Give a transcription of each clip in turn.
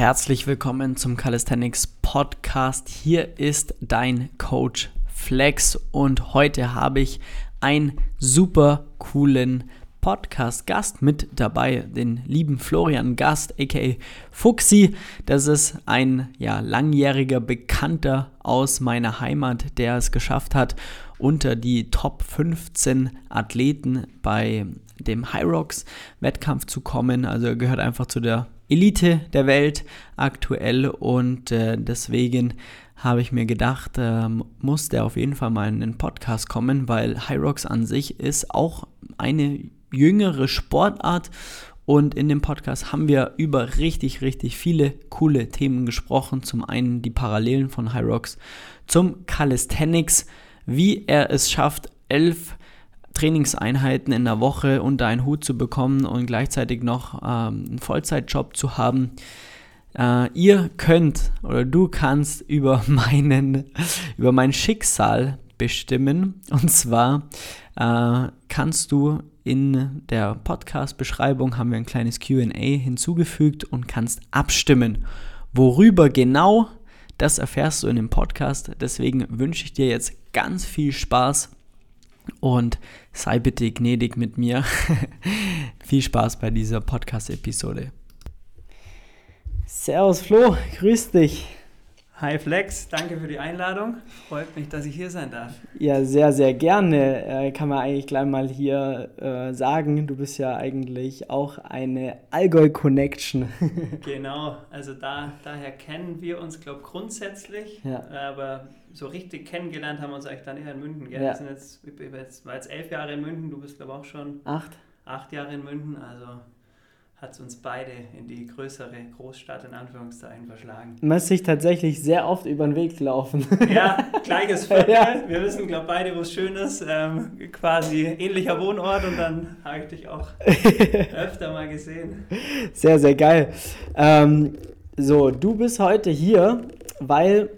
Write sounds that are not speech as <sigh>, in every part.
Herzlich willkommen zum Calisthenics Podcast. Hier ist dein Coach Flex und heute habe ich einen super coolen Podcast-Gast mit dabei, den lieben Florian Gast, aka Fuxi. Das ist ein ja, langjähriger Bekannter aus meiner Heimat, der es geschafft hat, unter die Top 15 Athleten bei dem Hyrox Wettkampf zu kommen. Also er gehört einfach zu der Elite der Welt aktuell und äh, deswegen habe ich mir gedacht, äh, muss der auf jeden Fall mal in den Podcast kommen, weil Hyrox an sich ist auch eine jüngere Sportart und in dem Podcast haben wir über richtig, richtig viele coole Themen gesprochen. Zum einen die Parallelen von Hyrox zum Calisthenics, wie er es schafft, elf Trainingseinheiten in der Woche unter einen Hut zu bekommen und gleichzeitig noch ähm, einen Vollzeitjob zu haben. Äh, ihr könnt oder du kannst über <laughs> meinen über mein Schicksal bestimmen und zwar äh, kannst du in der Podcast-Beschreibung haben wir ein kleines QA hinzugefügt und kannst abstimmen. Worüber genau, das erfährst du in dem Podcast. Deswegen wünsche ich dir jetzt ganz viel Spaß und sei bitte gnädig mit mir. <laughs> Viel Spaß bei dieser Podcast-Episode. Servus Flo, grüß dich. Hi Flex, danke für die Einladung. Freut mich, dass ich hier sein darf. Ja, sehr, sehr gerne. Äh, kann man eigentlich gleich mal hier äh, sagen. Du bist ja eigentlich auch eine Allgäu-Connection. <laughs> genau, also da, daher kennen wir uns, glaube ich, grundsätzlich. Ja. Aber so richtig kennengelernt haben wir uns eigentlich dann eher in München. Gell? Ja. Wir sind jetzt, ich war jetzt elf Jahre in München, du bist, glaube ich, auch schon acht. acht Jahre in München. Also hat es uns beide in die größere Großstadt in Anführungszeichen verschlagen. Man ist sich tatsächlich sehr oft über den Weg gelaufen. <laughs> Ja, gleiches <laughs> Viertel. Ja. Wir wissen, glaube beide, wo es schön ist. Ähm, quasi ähnlicher Wohnort und dann habe ich dich auch <laughs> öfter mal gesehen. Sehr, sehr geil. Ähm, so, du bist heute hier, weil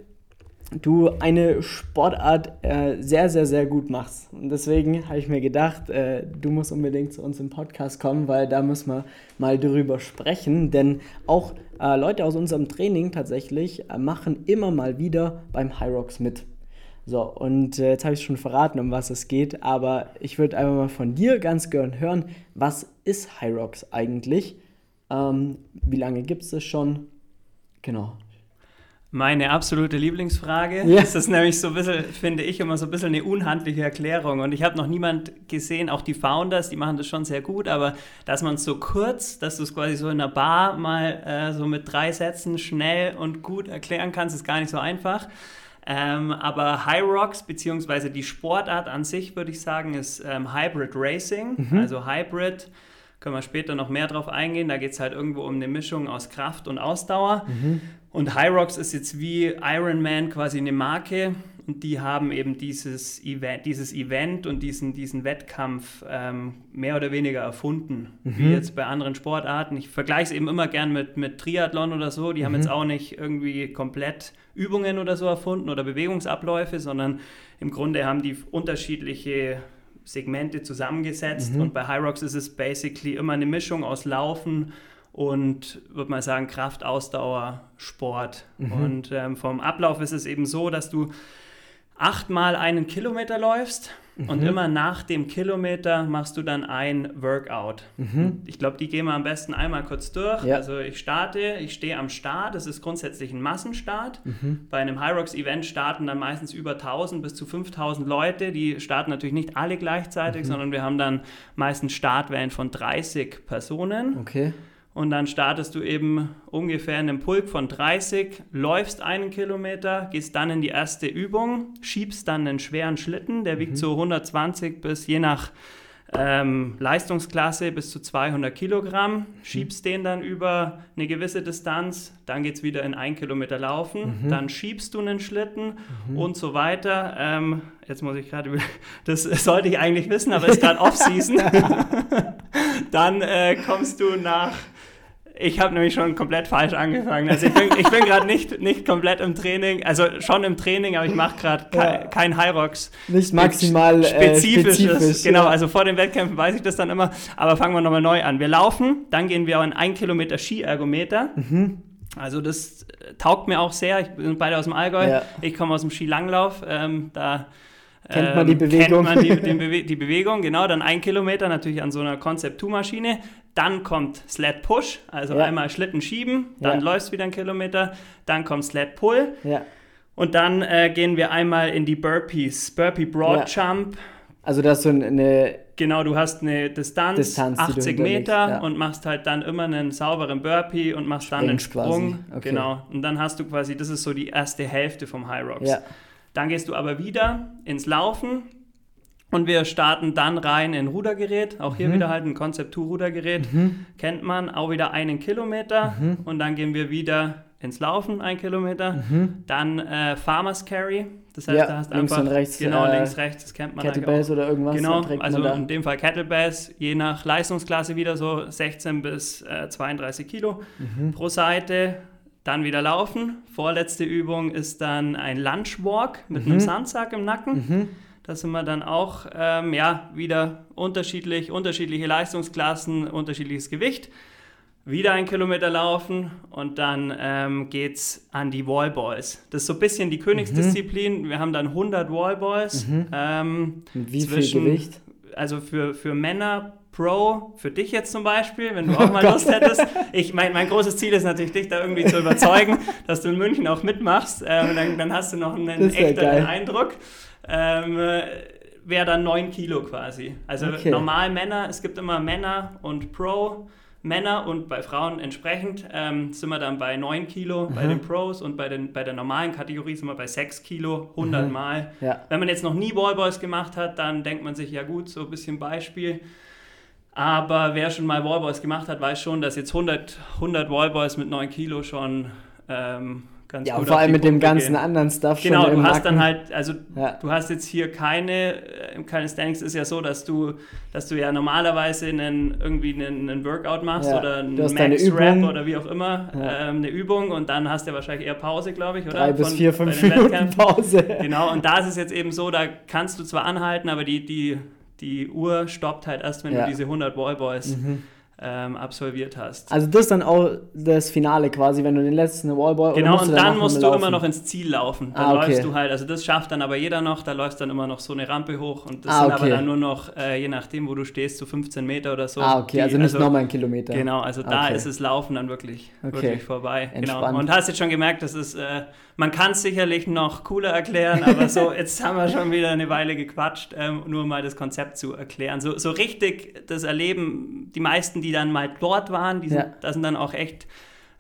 du eine Sportart äh, sehr, sehr, sehr gut machst. Und deswegen habe ich mir gedacht, äh, du musst unbedingt zu uns im Podcast kommen, weil da müssen wir mal drüber sprechen. Denn auch äh, Leute aus unserem Training tatsächlich äh, machen immer mal wieder beim Rocks mit. So, und äh, jetzt habe ich schon verraten, um was es geht, aber ich würde einfach mal von dir ganz gern hören, was ist Rocks eigentlich? Ähm, wie lange gibt es das schon? Genau, meine absolute Lieblingsfrage. Ja. Das ist nämlich so ein bisschen, finde ich, immer so ein bisschen eine unhandliche Erklärung. Und ich habe noch niemand gesehen, auch die Founders, die machen das schon sehr gut, aber dass man es so kurz, dass du es quasi so in einer Bar mal äh, so mit drei Sätzen schnell und gut erklären kannst, ist gar nicht so einfach. Ähm, aber High Rocks, beziehungsweise die Sportart an sich, würde ich sagen, ist ähm, Hybrid Racing. Mhm. Also Hybrid können wir später noch mehr drauf eingehen. Da geht es halt irgendwo um eine Mischung aus Kraft und Ausdauer. Mhm. Und Hyrox ist jetzt wie Ironman quasi eine Marke und die haben eben dieses Event, dieses Event und diesen, diesen Wettkampf ähm, mehr oder weniger erfunden, mhm. wie jetzt bei anderen Sportarten. Ich vergleiche es eben immer gern mit, mit Triathlon oder so. Die mhm. haben jetzt auch nicht irgendwie komplett Übungen oder so erfunden oder Bewegungsabläufe, sondern im Grunde haben die unterschiedliche Segmente zusammengesetzt. Mhm. Und bei Hyrox ist es basically immer eine Mischung aus Laufen, und würde mal sagen Kraft, Ausdauer, Sport. Mhm. Und ähm, vom Ablauf ist es eben so, dass du achtmal einen Kilometer läufst mhm. und immer nach dem Kilometer machst du dann ein Workout. Mhm. Ich glaube, die gehen wir am besten einmal kurz durch. Ja. Also ich starte, ich stehe am Start, das ist grundsätzlich ein Massenstart. Mhm. Bei einem Hyrox-Event starten dann meistens über 1000 bis zu 5000 Leute. Die starten natürlich nicht alle gleichzeitig, mhm. sondern wir haben dann meistens Startwellen von 30 Personen. Okay und dann startest du eben ungefähr in einem Pulk von 30, läufst einen Kilometer, gehst dann in die erste Übung, schiebst dann einen schweren Schlitten, der wiegt mhm. so 120 bis je nach ähm, Leistungsklasse bis zu 200 Kilogramm, mhm. schiebst den dann über eine gewisse Distanz, dann geht es wieder in ein Kilometer laufen, mhm. dann schiebst du einen Schlitten mhm. und so weiter. Ähm, jetzt muss ich gerade, <laughs> das sollte ich eigentlich wissen, aber es ist gerade <laughs> Off-Season. <laughs> dann äh, kommst du nach ich habe nämlich schon komplett falsch angefangen. Also ich bin, ich bin gerade nicht, nicht komplett im Training, also schon im Training, aber ich mache gerade ke ja. kein Rocks. Nicht maximal spezifisches. Äh, spezifisch, genau, ja. also vor den Wettkämpfen weiß ich das dann immer. Aber fangen wir nochmal neu an. Wir laufen, dann gehen wir auf ein 1 Kilometer Skiergometer. Mhm. Also das äh, taugt mir auch sehr. Ich bin beide aus dem Allgäu. Ja. Ich komme aus dem Skilanglauf. Ähm, da kennt man die Bewegung. Kennt man die, <laughs> Bewe die, Bewegung, genau. Dann ein Kilometer natürlich an so einer Concept-2-Maschine. Dann kommt Sled Push, also ja. einmal Schlitten schieben, dann ja. läufst wieder einen Kilometer. Dann kommt Sled Pull. Ja. Und dann äh, gehen wir einmal in die Burpees. Burpee Broad Jump. Also das ist so eine Genau, du hast eine Distanz, Distanz 80 Meter ja. und machst halt dann immer einen sauberen Burpee und machst dann einen Sprung. Okay. Genau. Und dann hast du quasi, das ist so die erste Hälfte vom High Rocks. Ja. Dann gehst du aber wieder ins Laufen und wir starten dann rein in Rudergerät. Auch hier mhm. wieder halt ein Concept 2 Rudergerät. Mhm. Kennt man. Auch wieder einen Kilometer. Mhm. Und dann gehen wir wieder ins Laufen, ein Kilometer. Mhm. Dann äh, Farmers Carry. Das heißt, ja, da hast links einfach. und rechts. Genau, äh, links, rechts, das kennt man Kettlebells oder irgendwas. Genau, also in dem Fall Kettlebells, je nach Leistungsklasse wieder so 16 bis äh, 32 Kilo mhm. pro Seite. Dann wieder laufen. Vorletzte Übung ist dann ein Lunchwalk mit mhm. einem Sandsack im Nacken. Da sind wir dann auch ähm, ja, wieder unterschiedlich, unterschiedliche Leistungsklassen, unterschiedliches Gewicht. Wieder ein Kilometer laufen und dann ähm, es an die Wallballs. Das ist so ein bisschen die Königsdisziplin. Mhm. Wir haben dann 100 Wallballs. Mhm. Ähm, Wie zwischen, viel Gewicht? Also für, für Männer Pro, für dich jetzt zum Beispiel, wenn du <laughs> auch mal Lust hättest. Ich, mein, mein großes Ziel ist natürlich, dich da irgendwie zu überzeugen, <laughs> dass du in München auch mitmachst. Ähm, dann, dann, hast du noch einen echteren Eindruck. Ähm, Wäre dann 9 Kilo quasi. Also okay. normal Männer, es gibt immer Männer und Pro. Männer und bei Frauen entsprechend ähm, sind wir dann bei 9 Kilo mhm. bei den Pros und bei, den, bei der normalen Kategorie sind wir bei 6 Kilo, 100 mhm. Mal. Ja. Wenn man jetzt noch nie Wallboys gemacht hat, dann denkt man sich, ja gut, so ein bisschen Beispiel. Aber wer schon mal Wallboys gemacht hat, weiß schon, dass jetzt 100, 100 Wallboys mit 9 Kilo schon ähm, ganz ja, gut vor allem mit dem ganzen gehen. anderen Stuff genau, schon. Genau, du hast Nacken. dann halt, also ja. du hast jetzt hier keine, äh, keine Standings ist ja so, dass du, dass du ja normalerweise einen, irgendwie einen, einen Workout machst ja. oder einen Max-Rap oder wie auch immer, ja. ähm, eine Übung und dann hast du ja wahrscheinlich eher Pause, glaube ich, oder? Drei bis Von, vier, fünf Minuten Pause. Genau, und da ist es jetzt eben so, da kannst du zwar anhalten, aber die, die, die Uhr stoppt halt erst, wenn du diese 100 Wallboys mhm ähm, absolviert hast. Also das ist dann auch das Finale quasi, wenn du den letzten Wallball Genau, und dann, musst du immer noch ins Ziel laufen. Dann ah, okay. läufst du halt, also das schafft dann aber jeder noch, da läufst dann immer noch so eine Rampe hoch und das ah, sind okay. aber dann nur noch, äh, je nachdem, wo du stehst, so 15 Meter oder so. Ah, okay, die, also nicht also, nochmal ein Kilometer. Genau, also da okay. ist das Laufen dann wirklich, wirklich vorbei. Genau. Entspannt. Genau. Und hast jetzt schon gemerkt, das ist, äh, man kann es sicherlich noch cooler erklären, aber so, jetzt haben wir schon wieder eine Weile gequatscht, ähm, nur mal das Konzept zu erklären. So, so richtig das Erleben, die meisten, die dann mal dort waren, die sind, ja. da sind dann auch echt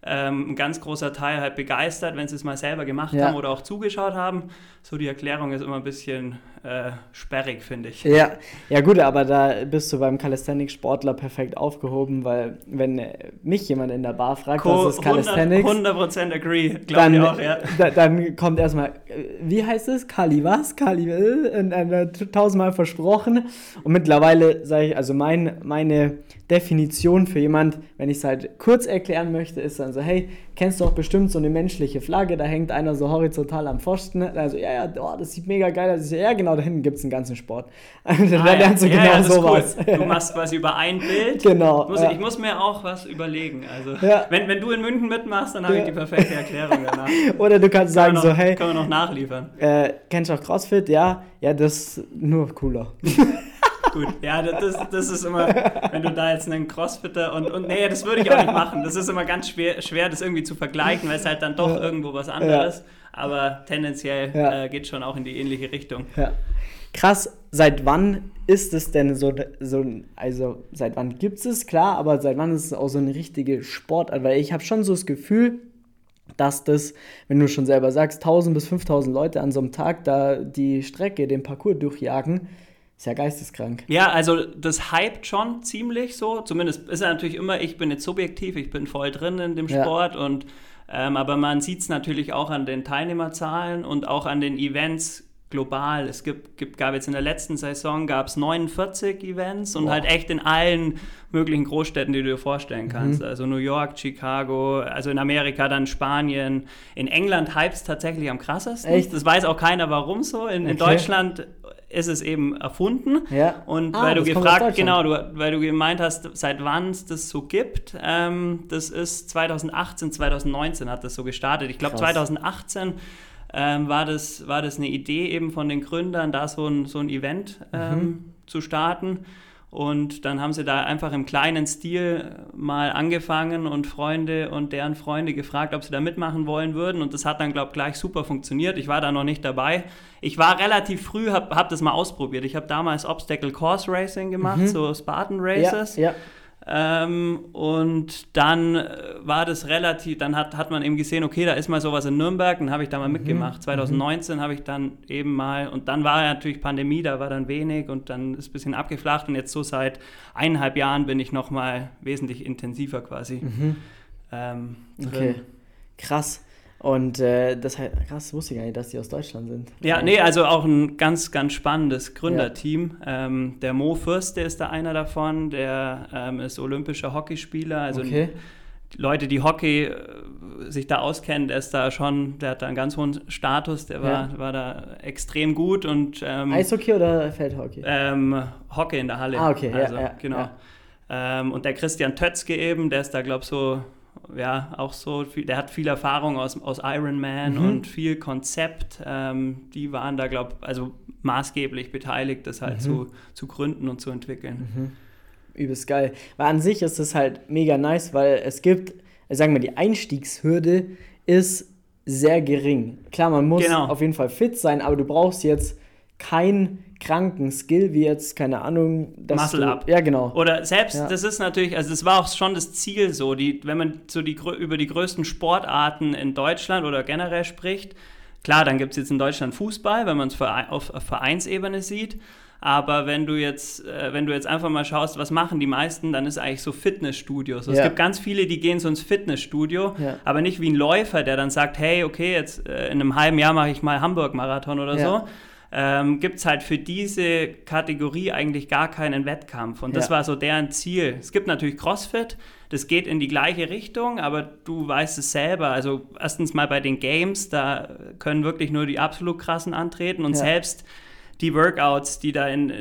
ähm, ein ganz großer Teil halt begeistert, wenn sie es mal selber gemacht ja. haben oder auch zugeschaut haben. So die Erklärung ist immer ein bisschen äh, sperrig, finde ich. Ja. ja, gut, aber da bist du beim Calisthenics-Sportler perfekt aufgehoben, weil wenn mich jemand in der Bar fragt, Co was ist Calisthenics? 100%, agree, glaube ich auch, ja. Da, dann kommt erstmal, äh, wie heißt es? Kali was? Kali, äh, tausendmal versprochen. Und mittlerweile sage ich, also mein, meine Definition für jemand, wenn ich es halt kurz erklären möchte, ist dann so, hey, kennst du auch bestimmt so eine menschliche Flagge, da hängt einer so horizontal am Pfosten, also ja, ja, oh, das sieht mega geil aus. Ja, genau, da hinten gibt es einen ganzen Sport. <laughs> dann ah, lernst du ja, genau ja, sowas. Cool. Du machst quasi über ein Bild. <laughs> Genau. Muss, ja. Ich muss mir auch was überlegen. Also, wenn, wenn du in München mitmachst, dann habe ich die perfekte Erklärung danach. <laughs> Oder du kannst sagen noch, so, hey. Können wir noch nachliefern. Äh, kennst du auch CrossFit? Ja, ja, das ist nur cooler. Gut, ja, das, das ist immer, wenn du da jetzt einen Crossfitter und, und nee, das würde ich auch nicht machen. Das ist immer ganz schwer, schwer das irgendwie zu vergleichen, weil es halt dann doch ja. irgendwo was anderes. Ja. Aber tendenziell ja. äh, geht schon auch in die ähnliche Richtung. Ja. Krass, seit wann ist es denn so, so also seit wann gibt es es, klar, aber seit wann ist es auch so eine richtige Sportart? Weil ich habe schon so das Gefühl, dass das, wenn du schon selber sagst, 1000 bis 5000 Leute an so einem Tag da die Strecke, den Parcours durchjagen, ist ja geisteskrank. Ja, also das hypt schon ziemlich so. Zumindest ist er natürlich immer, ich bin jetzt subjektiv, ich bin voll drin in dem Sport ja. und ähm, aber man sieht es natürlich auch an den Teilnehmerzahlen und auch an den Events global. Es gibt, gibt, gab jetzt in der letzten Saison gab es 49 Events und wow. halt echt in allen möglichen Großstädten, die du dir vorstellen kannst. Mhm. Also New York, Chicago, also in Amerika dann Spanien. In England hype es tatsächlich am krassesten. Echt? Das weiß auch keiner, warum so. In, okay. in Deutschland ist es eben erfunden. Ja. Und Ah, weil du gefragt, genau, du, weil du gemeint hast, seit wann es das so gibt, ähm, das ist 2018, 2019 hat das so gestartet. Ich glaube Krass. 2018 ähm, war, das, war das eine Idee eben von den Gründern, da so ein, so ein Event ähm, Mhm. zu starten. Und dann haben sie da einfach im kleinen Stil mal angefangen und Freunde und deren Freunde gefragt, ob sie da mitmachen wollen würden. Und das hat dann, glaube ich, gleich super funktioniert. Ich war da noch nicht dabei. Ich war relativ früh, habe hab das mal ausprobiert. Ich habe damals Obstacle Course Racing gemacht, so Spartan Races. Ja, ja. Ähm, und dann äh, war das relativ, dann hat, hat man eben gesehen, okay, da ist mal sowas in Nürnberg, dann habe ich da mal mitgemacht. 2019 habe ich dann eben mal, und dann war ja natürlich Pandemie, da war dann wenig und dann ist ein bisschen abgeflacht und jetzt so seit eineinhalb Jahren bin ich nochmal wesentlich intensiver quasi ähm, drin. Okay. Krass. Und äh, das halt, krass, wusste ich gar nicht, dass die aus Deutschland sind. Ja, nee, also auch ein ganz, ganz spannendes Gründerteam. Ähm, der Mo Fürste ist da einer davon, der ähm, ist olympischer Hockeyspieler. Also Okay. Leute, die Hockey äh, sich da auskennen, der ist da schon, der hat da einen ganz hohen Status, der war, Ja. war da extrem gut und ähm, Eishockey oder Feldhockey? ähm, Hockey in der Halle. Ah, okay, ja, also, ja, genau. ja. Ähm, und der Christian Tötzke eben, der ist da, glaube ich, so, ja, auch so, viel, der hat viel Erfahrung aus, aus Iron Man Mhm. und viel Konzept. Ähm, die waren da, glaube ich, also maßgeblich beteiligt, das Mhm. halt zu, zu gründen und zu entwickeln. Übelst geil. Weil an sich ist es halt mega nice, weil es gibt, äh, sagen wir, die Einstiegshürde ist sehr gering. Klar, man muss Genau. auf jeden Fall fit sein, aber du brauchst jetzt keinen kranken Skill, wie jetzt, keine Ahnung, dass Muscle up. Ja, genau. Oder selbst, Ja. das ist natürlich, also das war auch schon das Ziel so, die, wenn man so die, über die größten Sportarten in Deutschland oder generell spricht, klar, dann gibt es jetzt in Deutschland Fußball, wenn man es auf Vereinsebene sieht, aber wenn du jetzt, äh, wenn du jetzt einfach mal schaust, was machen die meisten, dann ist eigentlich so Fitnessstudios. Es Ja. gibt ganz viele, die gehen so ins Fitnessstudio, Ja. aber nicht wie ein Läufer, der dann sagt, hey, okay, jetzt äh, in einem halben Jahr mache ich mal Hamburg-Marathon oder Ja. so, ähm, gibt es halt für diese Kategorie eigentlich gar keinen Wettkampf. Und das Ja. war so deren Ziel. Es gibt natürlich CrossFit, das geht in die gleiche Richtung, aber du weißt es selber. Also erstens mal bei den Games, da können wirklich nur die absolut krassen antreten und Ja. selbst die Workouts, die da in,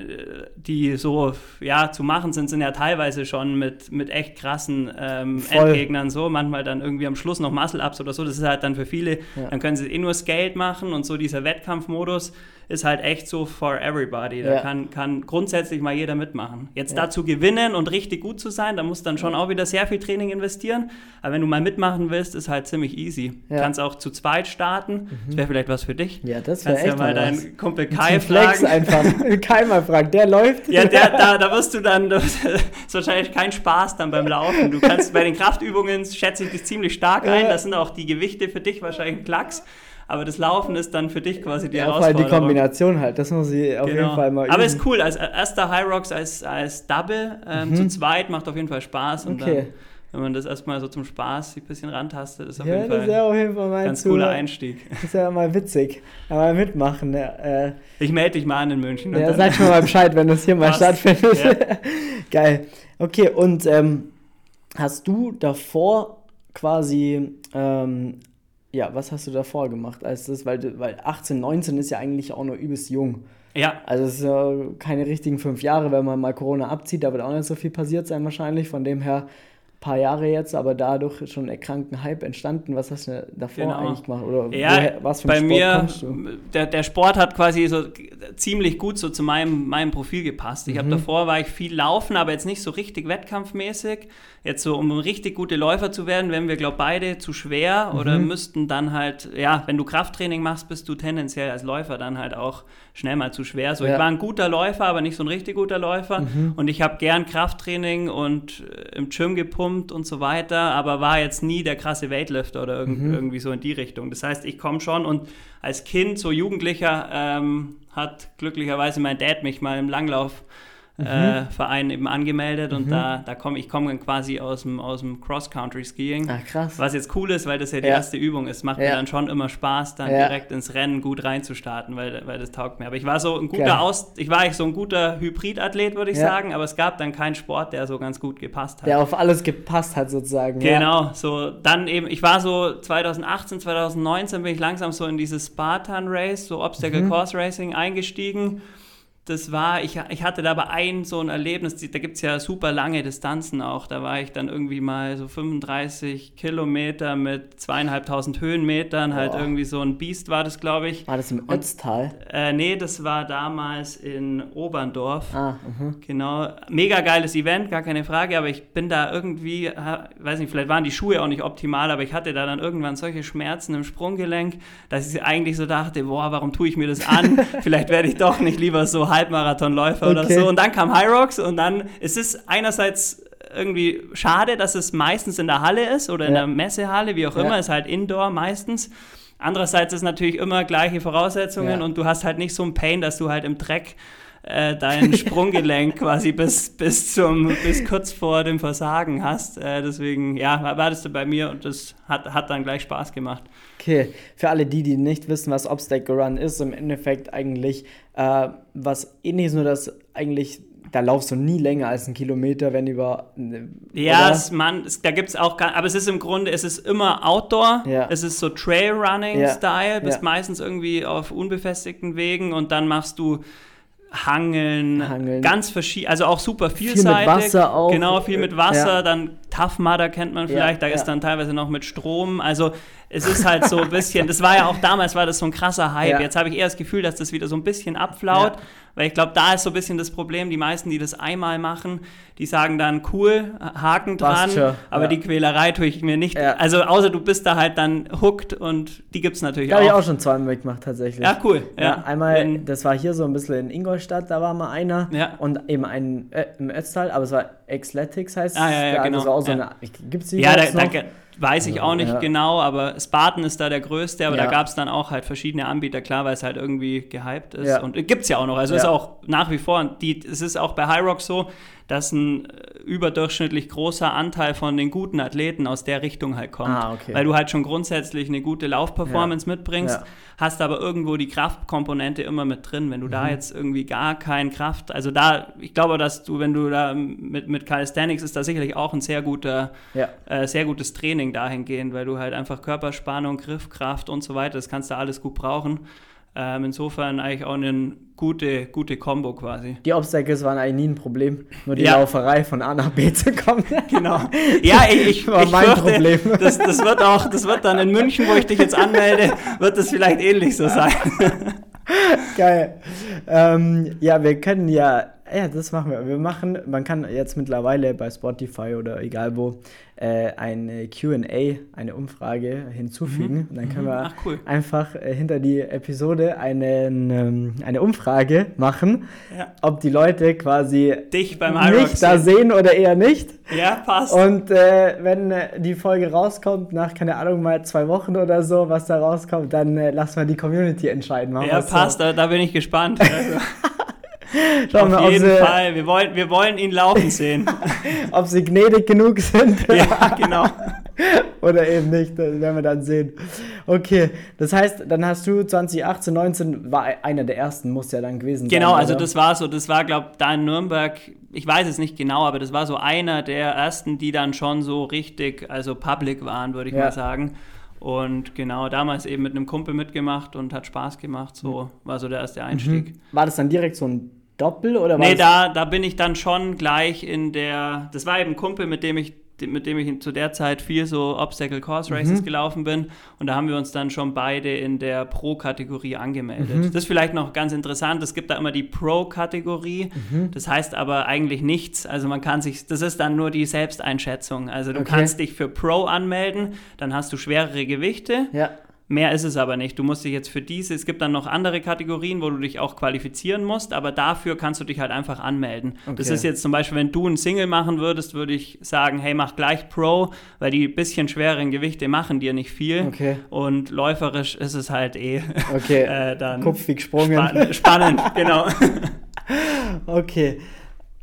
die so ja zu machen sind, sind ja teilweise schon mit, mit echt krassen ähm. Endgegnern so. Manchmal dann irgendwie am Schluss noch Muscle-Ups oder so. Das ist halt dann für viele, Ja. dann können sie eh nur Skate machen und so dieser Wettkampfmodus ist halt echt so for everybody. Da Ja. kann, kann grundsätzlich mal jeder mitmachen. Jetzt Ja. dazu gewinnen und richtig gut zu sein, da musst du dann schon auch wieder sehr viel Training investieren. Aber wenn du mal mitmachen willst, ist halt ziemlich easy. Ja. Kannst auch zu zweit starten. Das wäre vielleicht was für dich. Ja, das wäre Kannst ja echt mal mal was. deinen Kumpel Kai Flex fragen. einfach. <laughs> <laughs> Kai mal fragen, der läuft. Ja, der, da, da wirst du dann, das <laughs> ist wahrscheinlich kein Spaß dann beim Laufen. Du kannst bei den Kraftübungen, schätze ich dich ziemlich stark ein, das sind auch die Gewichte für dich wahrscheinlich ein Klacks, aber das Laufen ist dann für dich quasi die ja, vor allem Herausforderung. die Kombination halt, das muss ich auf Genau. jeden Fall mal üben. Aber ist cool, als erster High Rocks als, als Double, ähm, zu zweit macht auf jeden Fall Spaß und Mhm. Okay. dann, wenn man das erstmal so zum Spaß ein bisschen rantastet, ist auf ja, jeden das Fall ist ja auf jeden Fall ein ganz cooler Einstieg. Das ist ja mal witzig. Mal mitmachen. Äh, Ich melde dich mal an in München. ja, sag schon mal Bescheid, wenn das hier mal <laughs> stattfindet. Ja. <laughs> Geil. Okay, und ähm, hast du davor quasi, ähm, ja, was hast du davor gemacht? Als das, weil, weil 18, 19 ist ja eigentlich auch noch übelst jung. ja, Also es ist ja keine richtigen fünf Jahre, wenn man mal Corona abzieht, da wird auch nicht so viel passiert sein wahrscheinlich. Von dem her paar Jahre jetzt, aber dadurch schon ein kranken Hype entstanden. Was hast du davor Genau. eigentlich gemacht? Oder Ja, woher, was für bei Sport mir, der, der Sport hat quasi so ziemlich gut so zu meinem, meinem Profil gepasst. Ich habe Mhm. davor war ich viel laufen, aber jetzt nicht so richtig wettkampfmäßig. Jetzt so, um richtig gute Läufer zu werden, wären wir, glaube beide zu schwer oder Mhm. müssten dann halt, ja, wenn du Krafttraining machst, bist du tendenziell als Läufer dann halt auch schnell mal zu schwer. So, Ja. ich war ein guter Läufer, aber nicht so ein richtig guter Läufer. Mhm. Und ich habe gern Krafttraining und äh, im Gym gepumpt und so weiter, aber war jetzt nie der krasse Weightlifter oder irg Mhm. irgendwie so in die Richtung. Das heißt, ich komme schon und als Kind, so Jugendlicher, ähm, hat glücklicherweise mein Dad mich mal im Langlauf äh, Verein eben angemeldet und Mhm. da, da komme ich komme dann quasi aus dem, aus dem Cross-Country-Skiing. Ah, krass. Was jetzt cool ist, weil das ja die Ja. erste Übung ist, macht Ja. mir dann schon immer Spaß, dann Ja. direkt ins Rennen gut reinzustarten, weil, weil das taugt mir. Aber ich war so ein guter Geil. Aus, ich war eigentlich so ein guter Hybridathlet, würde ich sagen, aber es gab dann keinen Sport, der so ganz gut gepasst hat. Der auf alles gepasst hat sozusagen. Genau, so dann eben, ich war so 2018, 2019 bin ich langsam so in dieses Spartan Race, so Obstacle Mhm. Course Racing eingestiegen. Das war, ich, ich hatte da aber ein so ein Erlebnis, da gibt es ja super lange Distanzen auch. Da war ich dann irgendwie mal so 35 Kilometer mit zweieinhalbtausend Höhenmetern, halt irgendwie so ein Biest war das, glaube ich. War das im Ötztal? Äh, nee, das war damals in Oberndorf. Ah, mhm. Genau. Mega geiles Event, gar keine Frage, aber ich bin da irgendwie, weiß nicht, vielleicht waren die Schuhe auch nicht optimal, aber ich hatte da dann irgendwann solche Schmerzen im Sprunggelenk, dass ich eigentlich so dachte, boah, warum tue ich mir das an? <laughs> vielleicht werde ich doch nicht lieber so Halbmarathonläufer oder Okay. so. Und dann kam High Rocks und dann ist es einerseits irgendwie schade, dass es meistens in der Halle ist oder in Ja. der Messehalle, wie auch Ja. immer, ist halt Indoor meistens. Andererseits ist natürlich immer gleiche Voraussetzungen Ja. und du hast halt nicht so ein Pain, dass du halt im Dreck äh, dein <laughs> Sprunggelenk quasi bis, bis zum bis kurz vor dem Versagen hast. Äh, deswegen, ja, war war das bei mir und das hat, hat dann gleich Spaß gemacht. Okay, für alle die, die nicht wissen, was Obstacle Run ist, im Endeffekt eigentlich äh, was ähnliches, nur dass eigentlich, da laufst du nie länger als einen Kilometer, wenn über. äh, Ja, es, man, es, da gibt es auch, gar, aber es ist im Grunde, es ist immer Outdoor, Ja. es ist so Trailrunning-Style, Ja. bist Ja. meistens irgendwie auf unbefestigten Wegen und dann machst du Hangeln, Hangeln. ganz verschieden, also auch super mit vielseitig. Wasser auch. Genau, viel mit Wasser, dann Tough Mudder kennt man vielleicht, da ja. ist dann teilweise noch mit Strom, also es ist halt so ein bisschen, das war ja auch damals, war das so ein krasser Hype, Ja. jetzt habe ich eher das Gefühl, dass das wieder so ein bisschen abflaut, Ja. weil ich glaube, da ist so ein bisschen das Problem, die meisten, die das einmal machen, die sagen dann, cool, Haken dran, aber ja. die Quälerei tue ich mir nicht, Ja. also außer du bist da halt dann hooked und die gibt es natürlich Da habe ich auch. auch schon zweimal gemacht, tatsächlich. Ja, cool. Ja, einmal, das war hier so ein bisschen in Ingolstadt, da war mal einer. Ja. Und eben ein äh, im Ötztal, aber es war Xletics heißt Ah, ja, ja, genau, war auch so eine. Die Ja, da, da weiß ich auch nicht Ja. genau, aber Spartan ist da der größte, aber Ja. da gab es dann auch halt verschiedene Anbieter, klar, weil es halt irgendwie gehypt ist. Ja. Und gibt es ja auch noch. Also ist auch nach wie vor, die, es ist auch bei High Rock so, dass ein äh, überdurchschnittlich großer Anteil von den guten Athleten aus der Richtung halt kommt. Ah, okay. Weil du halt schon grundsätzlich eine gute Laufperformance mitbringst, Ja. hast aber irgendwo die Kraftkomponente immer mit drin. Wenn du Mhm. da jetzt irgendwie gar kein Kraft, also da, ich glaube, dass du, wenn du da mit, mit Calisthenics ist da sicherlich auch ein sehr guter Ja. äh, sehr gutes Training dahingehend, weil du halt einfach Körperspannung, Griffkraft und so weiter, das kannst du alles gut brauchen. Ähm, insofern eigentlich auch eine gute, gute Kombo quasi. Die Obstacles waren eigentlich nie ein Problem. Nur die Ja. Lauferei von A nach B zu kommen. <laughs> Genau. Ja, ich, ich, War ich mein fürchte, Problem. Das, das wird auch, das wird dann in München, wo ich dich jetzt anmelde, wird das vielleicht ähnlich so sein. <laughs> Geil. Ähm, ja, wir können ja, ja, das machen wir. Wir machen, man kann jetzt mittlerweile bei Spotify oder egal wo äh, eine QA, eine Umfrage hinzufügen. Und dann können wir Ach, cool. einfach äh, hinter die Episode einen, ähm, eine Umfrage machen, Ja. ob die Leute quasi Dich beim nicht da sehen. oder eher nicht. Ja, passt. Und äh, wenn äh, die Folge rauskommt, nach, keine Ahnung, mal zwei Wochen oder so, was da rauskommt, dann äh, lassen wir die Community entscheiden. Machen ja, wir's so. passt, da, da bin ich gespannt. <laughs> Also, Schauen wir, auf ob jeden sie, Fall. Wir wollen, wir wollen ihn laufen <laughs> sehen. ob sie gnädig genug sind <laughs> ja, genau. <laughs> oder eben nicht. Das werden wir dann sehen. Okay, das heißt, dann hast du 2018, 19, war einer der ersten, muss ja dann gewesen sein. Genau, also das war so, das war, glaube da in Nürnberg, ich weiß es nicht genau, aber das war so einer der ersten, die dann schon so richtig, also public waren, würde ich Ja. mal sagen. Und genau, damals eben mit einem Kumpel mitgemacht und hat Spaß gemacht. So war so der erste Einstieg. War das dann direkt so ein Doppel oder war Nee, da, da bin ich dann schon gleich in der. Das war eben ein Kumpel, mit dem ich, mit dem ich zu der Zeit viel so Obstacle Course Races gelaufen bin. Und da haben wir uns dann schon beide in der Pro-Kategorie angemeldet. Das ist vielleicht noch ganz interessant. Es gibt da immer die Pro-Kategorie. Das heißt aber eigentlich nichts. Also man kann sich, das ist dann nur die Selbsteinschätzung. Also du Okay. kannst dich für Pro anmelden, dann hast du schwerere Gewichte. Ja. Mehr ist es aber nicht. Du musst dich jetzt für diese, es gibt dann noch andere Kategorien, wo du dich auch qualifizieren musst, aber dafür kannst du dich halt einfach anmelden. Das Okay. ist jetzt zum Beispiel, wenn du ein Single machen würdest, würde ich sagen, hey, mach gleich Pro, weil die bisschen schwereren Gewichte machen dir nicht viel. Okay. Und läuferisch ist es halt eh Okay. <laughs> äh, dann Kopf wie gesprungen. spann spannend, genau. <laughs> Okay,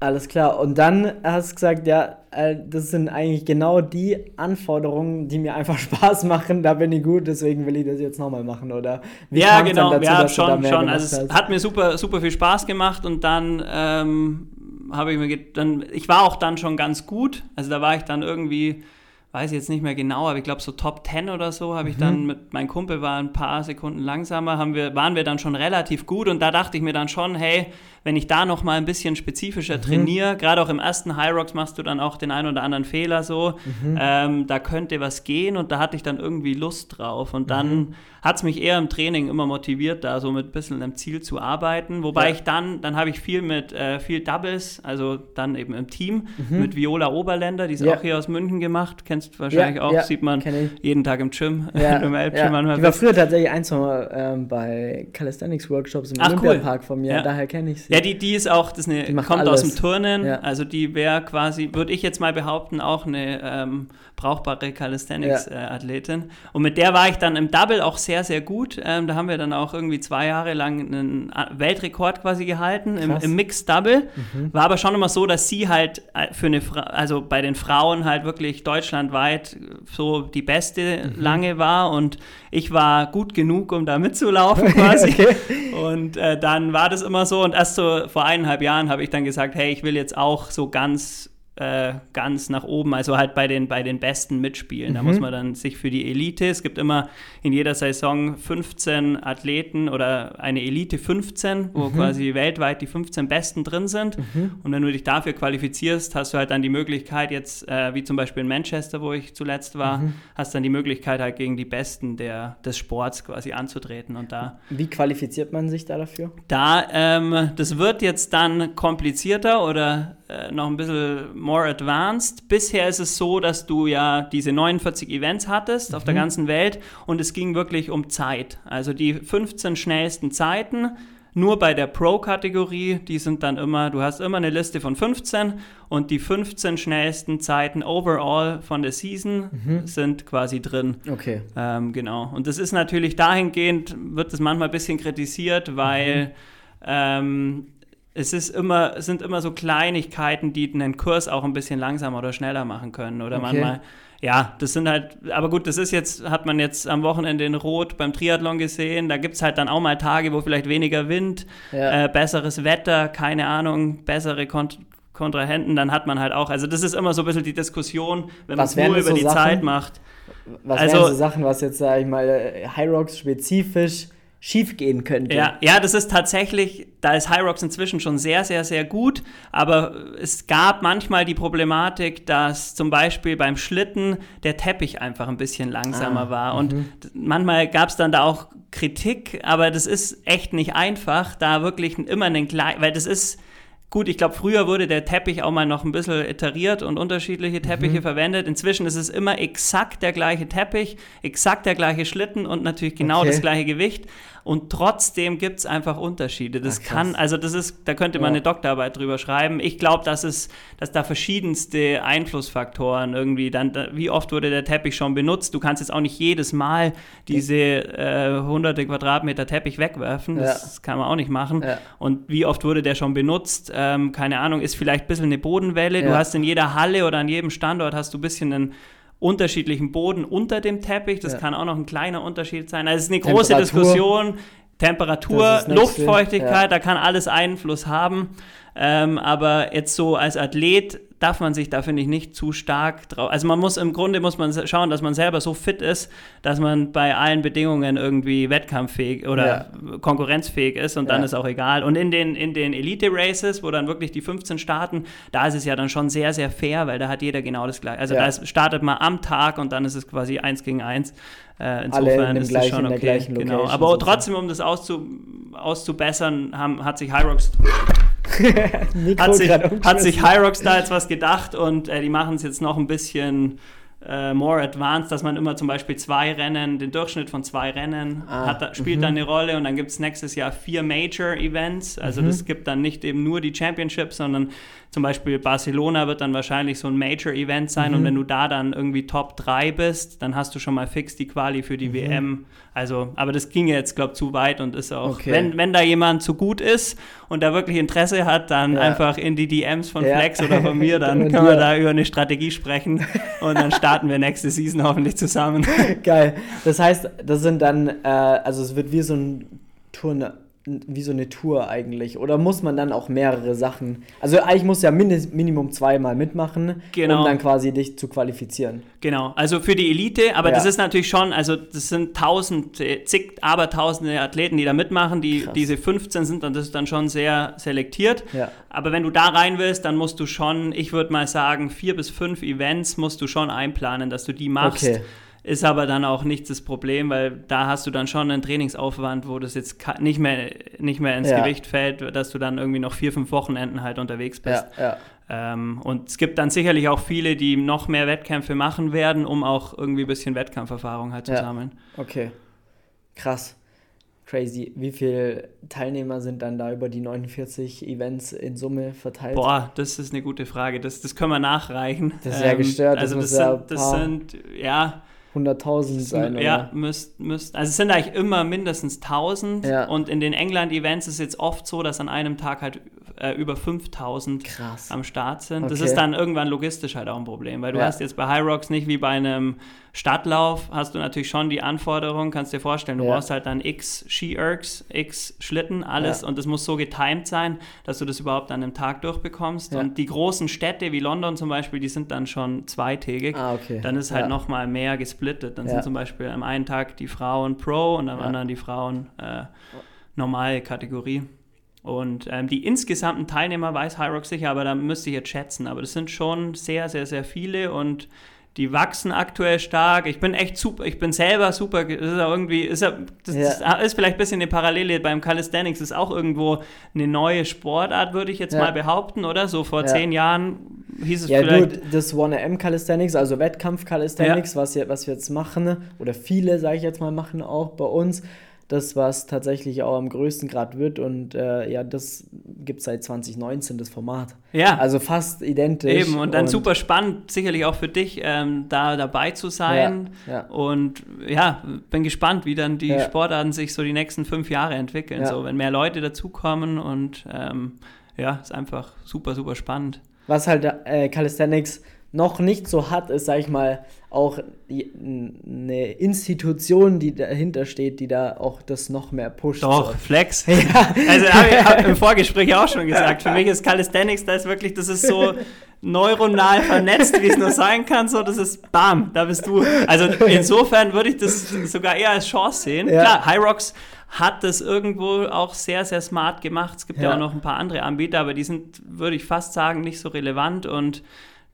alles klar. Und dann hast du gesagt, ja, äh, das sind eigentlich genau die Anforderungen, die mir einfach <laughs> Spaß machen. Da bin ich gut, deswegen will ich das jetzt nochmal machen, oder? Wie ja, genau, ja, dass du da schon, schon. Also es hast? hat mir super, super viel Spaß gemacht und dann ähm, habe ich mir dann, ich war auch dann schon ganz gut. Also da war ich dann irgendwie, weiß jetzt nicht mehr genau, aber ich glaube so Top 10 oder so habe ich mhm. dann mit, mein Kumpel war ein paar Sekunden langsamer, haben wir, waren wir dann schon relativ gut und da dachte ich mir dann schon, hey, wenn ich da noch mal ein bisschen spezifischer mhm. trainiere, gerade auch im ersten High Rocks machst du dann auch den einen oder anderen Fehler so, mhm. ähm, da könnte was gehen und da hatte ich dann irgendwie Lust drauf und dann mhm. Hat es mich eher im Training immer motiviert, da so mit ein bisschen einem Ziel zu arbeiten, wobei ja. ich dann, dann habe ich viel mit, äh, viel Doubles, also dann eben im Team mhm. mit Viola Oberländer, die ist ja. auch hier aus München gemacht, kennst du wahrscheinlich ja, auch, sieht man jeden Tag im Gym, <laughs> im Elbgym ja. Die war früher tatsächlich ein, zwei ähm, bei Calisthenics Workshops im Olympiapark cool. von mir, daher kenne ich sie. Ja, die, die ist auch, das eine, kommt alles. aus dem Turnen. Ja. Also die wäre quasi, würde ich jetzt mal behaupten, auch eine ähm, brauchbare Calisthenics-Athletin. Ja. Äh, und mit der war ich dann im Double auch sehr, sehr gut. Ähm, da haben wir dann auch irgendwie zwei Jahre lang einen Weltrekord quasi gehalten im, im Mixed-Double. Mhm. War aber schon immer so, dass sie halt äh, für eine, Fra also bei den Frauen halt wirklich deutschlandweit so die beste mhm. lange war und ich war gut genug, um da mitzulaufen <laughs> quasi. okay. Und äh, dann war das immer so und erst so vor eineinhalb Jahren habe ich dann gesagt, hey, ich will jetzt auch so ganz äh, ganz nach oben, also halt bei den, bei den Besten mitspielen. Mhm. Da muss man dann sich für die Elite, es gibt immer in jeder Saison 15 Athleten oder eine Elite 15, wo mhm. quasi weltweit die 15 Besten drin sind. Mhm. Und wenn du dich dafür qualifizierst, hast du halt dann die Möglichkeit, jetzt äh, wie zum Beispiel in Manchester, wo ich zuletzt war, mhm. hast dann die Möglichkeit halt gegen die Besten der, des Sports quasi anzutreten. Und da, wie qualifiziert man sich da dafür? Da, ähm, das wird jetzt dann komplizierter oder äh, noch ein bisschen more advanced. Bisher ist es so, dass du ja diese 49 Events hattest mhm. auf der mhm. ganzen Welt und es ging wirklich um Zeit. Also die 15 schnellsten Zeiten. Nur bei der Pro-Kategorie, die sind dann immer, du hast immer eine Liste von 15 und die 15 schnellsten Zeiten overall von der Season mhm. sind quasi drin. Okay. Ähm, genau. Und das ist natürlich dahingehend, wird das manchmal ein bisschen kritisiert, weil mhm. ähm, es ist immer, es sind immer so Kleinigkeiten, die einen Kurs auch ein bisschen langsamer oder schneller machen können. Oder okay. manchmal, ja, das sind halt, aber gut, das ist jetzt, hat man jetzt am Wochenende in Rot beim Triathlon gesehen. Da gibt es halt dann auch mal Tage, wo vielleicht weniger Wind, ja. äh, besseres Wetter, keine Ahnung, bessere Kont Kontrahenten, dann hat man halt auch, also das ist immer so ein bisschen die Diskussion, wenn man es nur über so die Sachen? Zeit macht. Was also, wären so Sachen, was jetzt, sag ich mal, äh, High Rocks spezifisch schiefgehen könnte. Ja, ja, das ist tatsächlich, da ist Hyrox inzwischen schon sehr, sehr, sehr gut, aber es gab manchmal die Problematik, dass zum Beispiel beim Schlitten der Teppich einfach ein bisschen langsamer ah, war und -hmm. manchmal gab es dann da auch Kritik, aber das ist echt nicht einfach, da wirklich immer einen gleich, weil das ist Gut, ich glaube, früher wurde der Teppich auch mal noch ein bisschen iteriert und unterschiedliche Teppiche mhm. verwendet. Inzwischen ist es immer exakt der gleiche Teppich, exakt der gleiche Schlitten und natürlich genau okay. das gleiche Gewicht. Und trotzdem gibt es einfach Unterschiede. Das Ach, kann, also das ist, da könnte man ja. eine Doktorarbeit drüber schreiben. Ich glaube, dass es, dass da verschiedenste Einflussfaktoren irgendwie dann, da, wie oft wurde der Teppich schon benutzt? Du kannst jetzt auch nicht jedes Mal diese äh, hunderte Quadratmeter Teppich wegwerfen. Das ja. kann man auch nicht machen. Ja. Und wie oft wurde der schon benutzt? Ähm, keine Ahnung, ist vielleicht ein bisschen eine Bodenwelle. Du hast in jeder Halle oder an jedem Standort hast du ein bisschen einen unterschiedlichen Boden unter dem Teppich. Das ja. kann auch noch ein kleiner Unterschied sein. Also es ist eine große Diskussion. Temperatur, Luftfeuchtigkeit, ja. da kann alles Einfluss haben. Ähm, aber jetzt so als Athlet darf man sich da, finde ich, nicht zu stark drauf. Also man muss im Grunde muss man schauen, dass man selber so fit ist, dass man bei allen Bedingungen irgendwie wettkampffähig oder ja. konkurrenzfähig ist und dann ist auch egal. Und in den, in den Elite-Races, wo dann wirklich die 15 starten, da ist es ja dann schon sehr, sehr fair, weil da hat jeder genau das gleiche. Also ja. da startet man am Tag und dann ist es quasi eins gegen eins. Äh, insofern ist es schon okay. Genau. Aber trotzdem, um das auszu, auszubessern, haben, hat sich Hyrox <laughs> hat, sich, hat sich Hyrox da jetzt was gedacht und äh, die machen es jetzt noch ein bisschen äh, more advanced, dass man immer zum Beispiel zwei Rennen, den Durchschnitt von zwei Rennen ah, hat, spielt dann eine Rolle und dann gibt es nächstes Jahr vier Major Events. Also -hmm. das gibt dann nicht eben nur die Championship, sondern zum Beispiel Barcelona wird dann wahrscheinlich so ein Major-Event sein mhm. und wenn du da dann irgendwie Top 3 bist, dann hast du schon mal fix die Quali für die mhm. WM. Also, aber das ging jetzt, glaube ich, zu weit und ist auch, okay. wenn, wenn da jemand zu gut ist und da wirklich Interesse hat, dann ja. einfach in die DMs von ja. Flex oder von mir, dann <laughs> können wir da über eine Strategie sprechen und dann starten wir nächste Season hoffentlich zusammen. <laughs> Geil. Das heißt, das sind dann, äh, also es wird wie so ein Turnier wie so eine Tour eigentlich? Oder muss man dann auch mehrere Sachen? Also eigentlich muss ja mindest, Minimum zweimal mitmachen, Genau. um dann quasi dich zu qualifizieren. Genau, also für die Elite, aber Ja. das ist natürlich schon, also das sind tausend, äh, zig, aber tausende Athleten, die da mitmachen, die Krass. diese 15 sind und das ist dann schon sehr selektiert. Ja. Aber wenn du da rein willst, dann musst du schon, ich würde mal sagen, vier bis fünf Events musst du schon einplanen, dass du die machst. Okay. Ist aber dann auch nicht das Problem, weil da hast du dann schon einen Trainingsaufwand, wo das jetzt nicht mehr, nicht mehr ins Ja. Gewicht fällt, dass du dann irgendwie noch vier, fünf Wochenenden halt unterwegs bist. Ja, ja. Ähm, und es gibt dann sicherlich auch viele, die noch mehr Wettkämpfe machen werden, um auch irgendwie ein bisschen Wettkampferfahrung halt zu sammeln. Okay. Krass. Crazy. Wie viele Teilnehmer sind dann da über die 49 Events in Summe verteilt? Boah, das ist eine gute Frage. Das, das können wir nachreichen. Das ist ja gestört, das Also das, ja sind, das sind, ja, 100.000 sein, oder? ja, müsst, müsst, also es sind eigentlich immer mindestens 1000 Ja. und in den England-Events ist es jetzt oft so, dass an einem Tag halt äh, über 5000 Krass. am Start sind. Das Okay. ist dann irgendwann logistisch halt auch ein Problem, weil du Ja. hast jetzt bei High Rocks nicht wie bei einem Stadtlauf, hast du natürlich schon die Anforderung, kannst dir vorstellen, du Ja. brauchst halt dann x Ski-Ergs, x Schlitten, alles Ja. und das muss so getimed sein, dass du das überhaupt an einem Tag durchbekommst. Und die großen Städte wie London zum Beispiel, die sind dann schon zweitägig. Ah, okay. Dann ist halt ja. noch mal mehr gesplittet. Dann sind zum Beispiel am einen Tag die Frauen Pro und am anderen die Frauen äh, normale Kategorie. Und ähm, die insgesamten Teilnehmer weiß High Rock sicher, aber da müsste ich jetzt schätzen. Aber das sind schon sehr, sehr, sehr viele und die wachsen aktuell stark. Ich bin echt super, ich bin selber super. Das ist ja irgendwie, ist ja, das, Ja. ist vielleicht ein bisschen eine Parallele beim Calisthenics. Das ist auch irgendwo eine neue Sportart, würde ich jetzt Ja. mal behaupten, oder? So vor Ja. zehn Jahren hieß es Ja, vielleicht. nur das 1am Calisthenics, also Wettkampf Calisthenics, was, wir, was wir jetzt machen, oder viele, sage ich jetzt mal, machen auch bei uns, das, was tatsächlich auch am größten Grad wird und äh, ja, das gibt es seit 2019, das Format. ja. Also fast identisch. Eben, und dann super spannend, sicherlich auch für dich, ähm, da dabei zu sein. Ja, ja. Und ja, bin gespannt, wie dann die Ja. Sportarten sich so die nächsten fünf Jahre entwickeln. So, wenn mehr Leute dazukommen und ähm, ja, ist einfach super, super spannend. Was halt äh, Calisthenics noch nicht so hat, ist, sag ich mal, auch eine Institution, die dahinter steht, die da auch das noch mehr pusht. Doch, So. Flex. <laughs> Also habe ich hab im Vorgespräch auch schon gesagt, für mich ist Calisthenics, da ist wirklich, das ist so neuronal vernetzt, wie es nur sein kann, so, das ist bam, da bist du. Also insofern würde ich das sogar eher als Chance sehen. Ja. Klar, High Rocks hat das irgendwo auch sehr, sehr smart gemacht. Es gibt ja, Ja. auch noch ein paar andere Anbieter, aber die sind, würde ich fast sagen, nicht so relevant und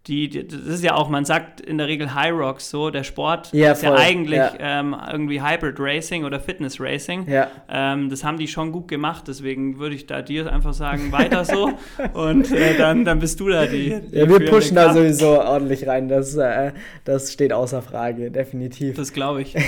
die, die, das ist ja auch, man sagt in der Regel High Rocks so, der Sport Ja, ist ja voll, eigentlich ja. Ähm, irgendwie Hybrid Racing oder Fitness Racing. Ja. Ähm, das haben die schon gut gemacht, deswegen würde ich da dir einfach sagen, weiter so. <laughs> und äh, dann, dann bist du da die. die Ja, wir pushen da sowieso ordentlich rein. Das, äh, das steht außer Frage, definitiv. Das glaube ich. <laughs>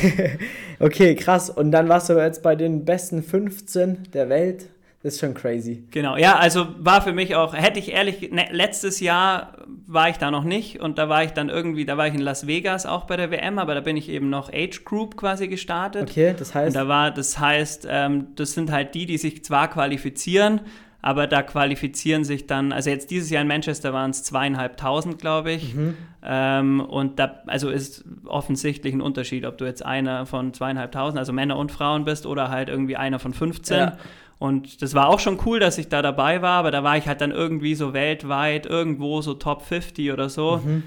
Okay, krass. Und dann warst du jetzt bei den besten 15 der Welt. Das ist schon crazy. Genau, ja, also war für mich auch, hätte ich ehrlich, ne, letztes Jahr war ich da noch nicht und da war ich dann irgendwie, da war ich in Las Vegas auch bei der WM, aber da bin ich eben noch Age Group quasi gestartet. Okay, das Und heißt. da war, das heißt, ähm, das sind halt die, die sich zwar qualifizieren, aber da qualifizieren sich dann, also jetzt dieses Jahr in Manchester waren es zweieinhalbtausend, glaube ich. Mhm. Ähm, und da, also ist offensichtlich ein Unterschied, ob du jetzt einer von zweieinhalbtausend, also Männer und Frauen bist, oder halt irgendwie einer von 15. Ja. Und das war auch schon cool, dass ich da dabei war, aber da war ich halt dann irgendwie so weltweit irgendwo so Top 50 oder so. Mhm.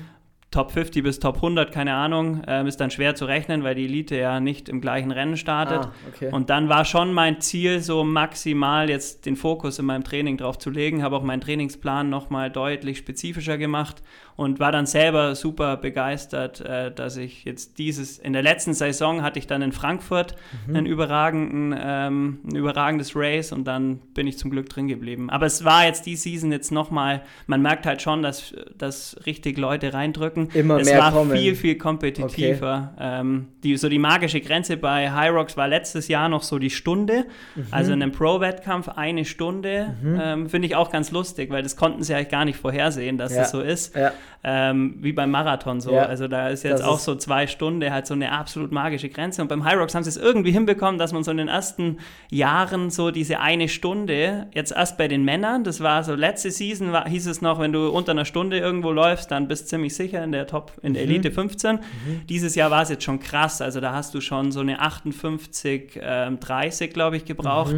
Top 50 bis Top 100, keine Ahnung, ähm, ist dann schwer zu rechnen, weil die Elite ja nicht im gleichen Rennen startet. Ah, okay. Und dann war schon mein Ziel, so maximal jetzt den Fokus in meinem Training drauf zu legen, habe auch meinen Trainingsplan nochmal deutlich spezifischer gemacht und war dann selber super begeistert, äh, dass ich jetzt dieses, in der letzten Saison hatte ich dann in Frankfurt Mhm. einen überragenden, ähm, ein überragendes Race und dann bin ich zum Glück drin geblieben. Aber es war jetzt die Season jetzt nochmal, man merkt halt schon, dass, dass richtig Leute reindrücken. Immer es mehr war kommen. viel, viel kompetitiver. Ähm, die, so die magische Grenze bei High Rocks war letztes Jahr noch so die Stunde. Mhm. Also in einem Pro-Wettkampf eine Stunde. Ähm, Finde ich auch ganz lustig, weil das konnten sie eigentlich gar nicht vorhersehen, dass Ja. das so ist. ja. Ähm, wie beim Marathon so. Ja, also da ist jetzt auch ist- so zwei Stunden halt so eine absolut magische Grenze. Und beim High Rocks haben sie es irgendwie hinbekommen, dass man so in den ersten Jahren so diese eine Stunde, jetzt erst bei den Männern, das war so letzte Season, war, hieß es noch, wenn du unter einer Stunde irgendwo läufst, dann bist du ziemlich sicher in der Top, in der Elite 15. Dieses Jahr war es jetzt schon krass, also da hast du schon so eine 58, ähm, 30, glaube ich, gebraucht.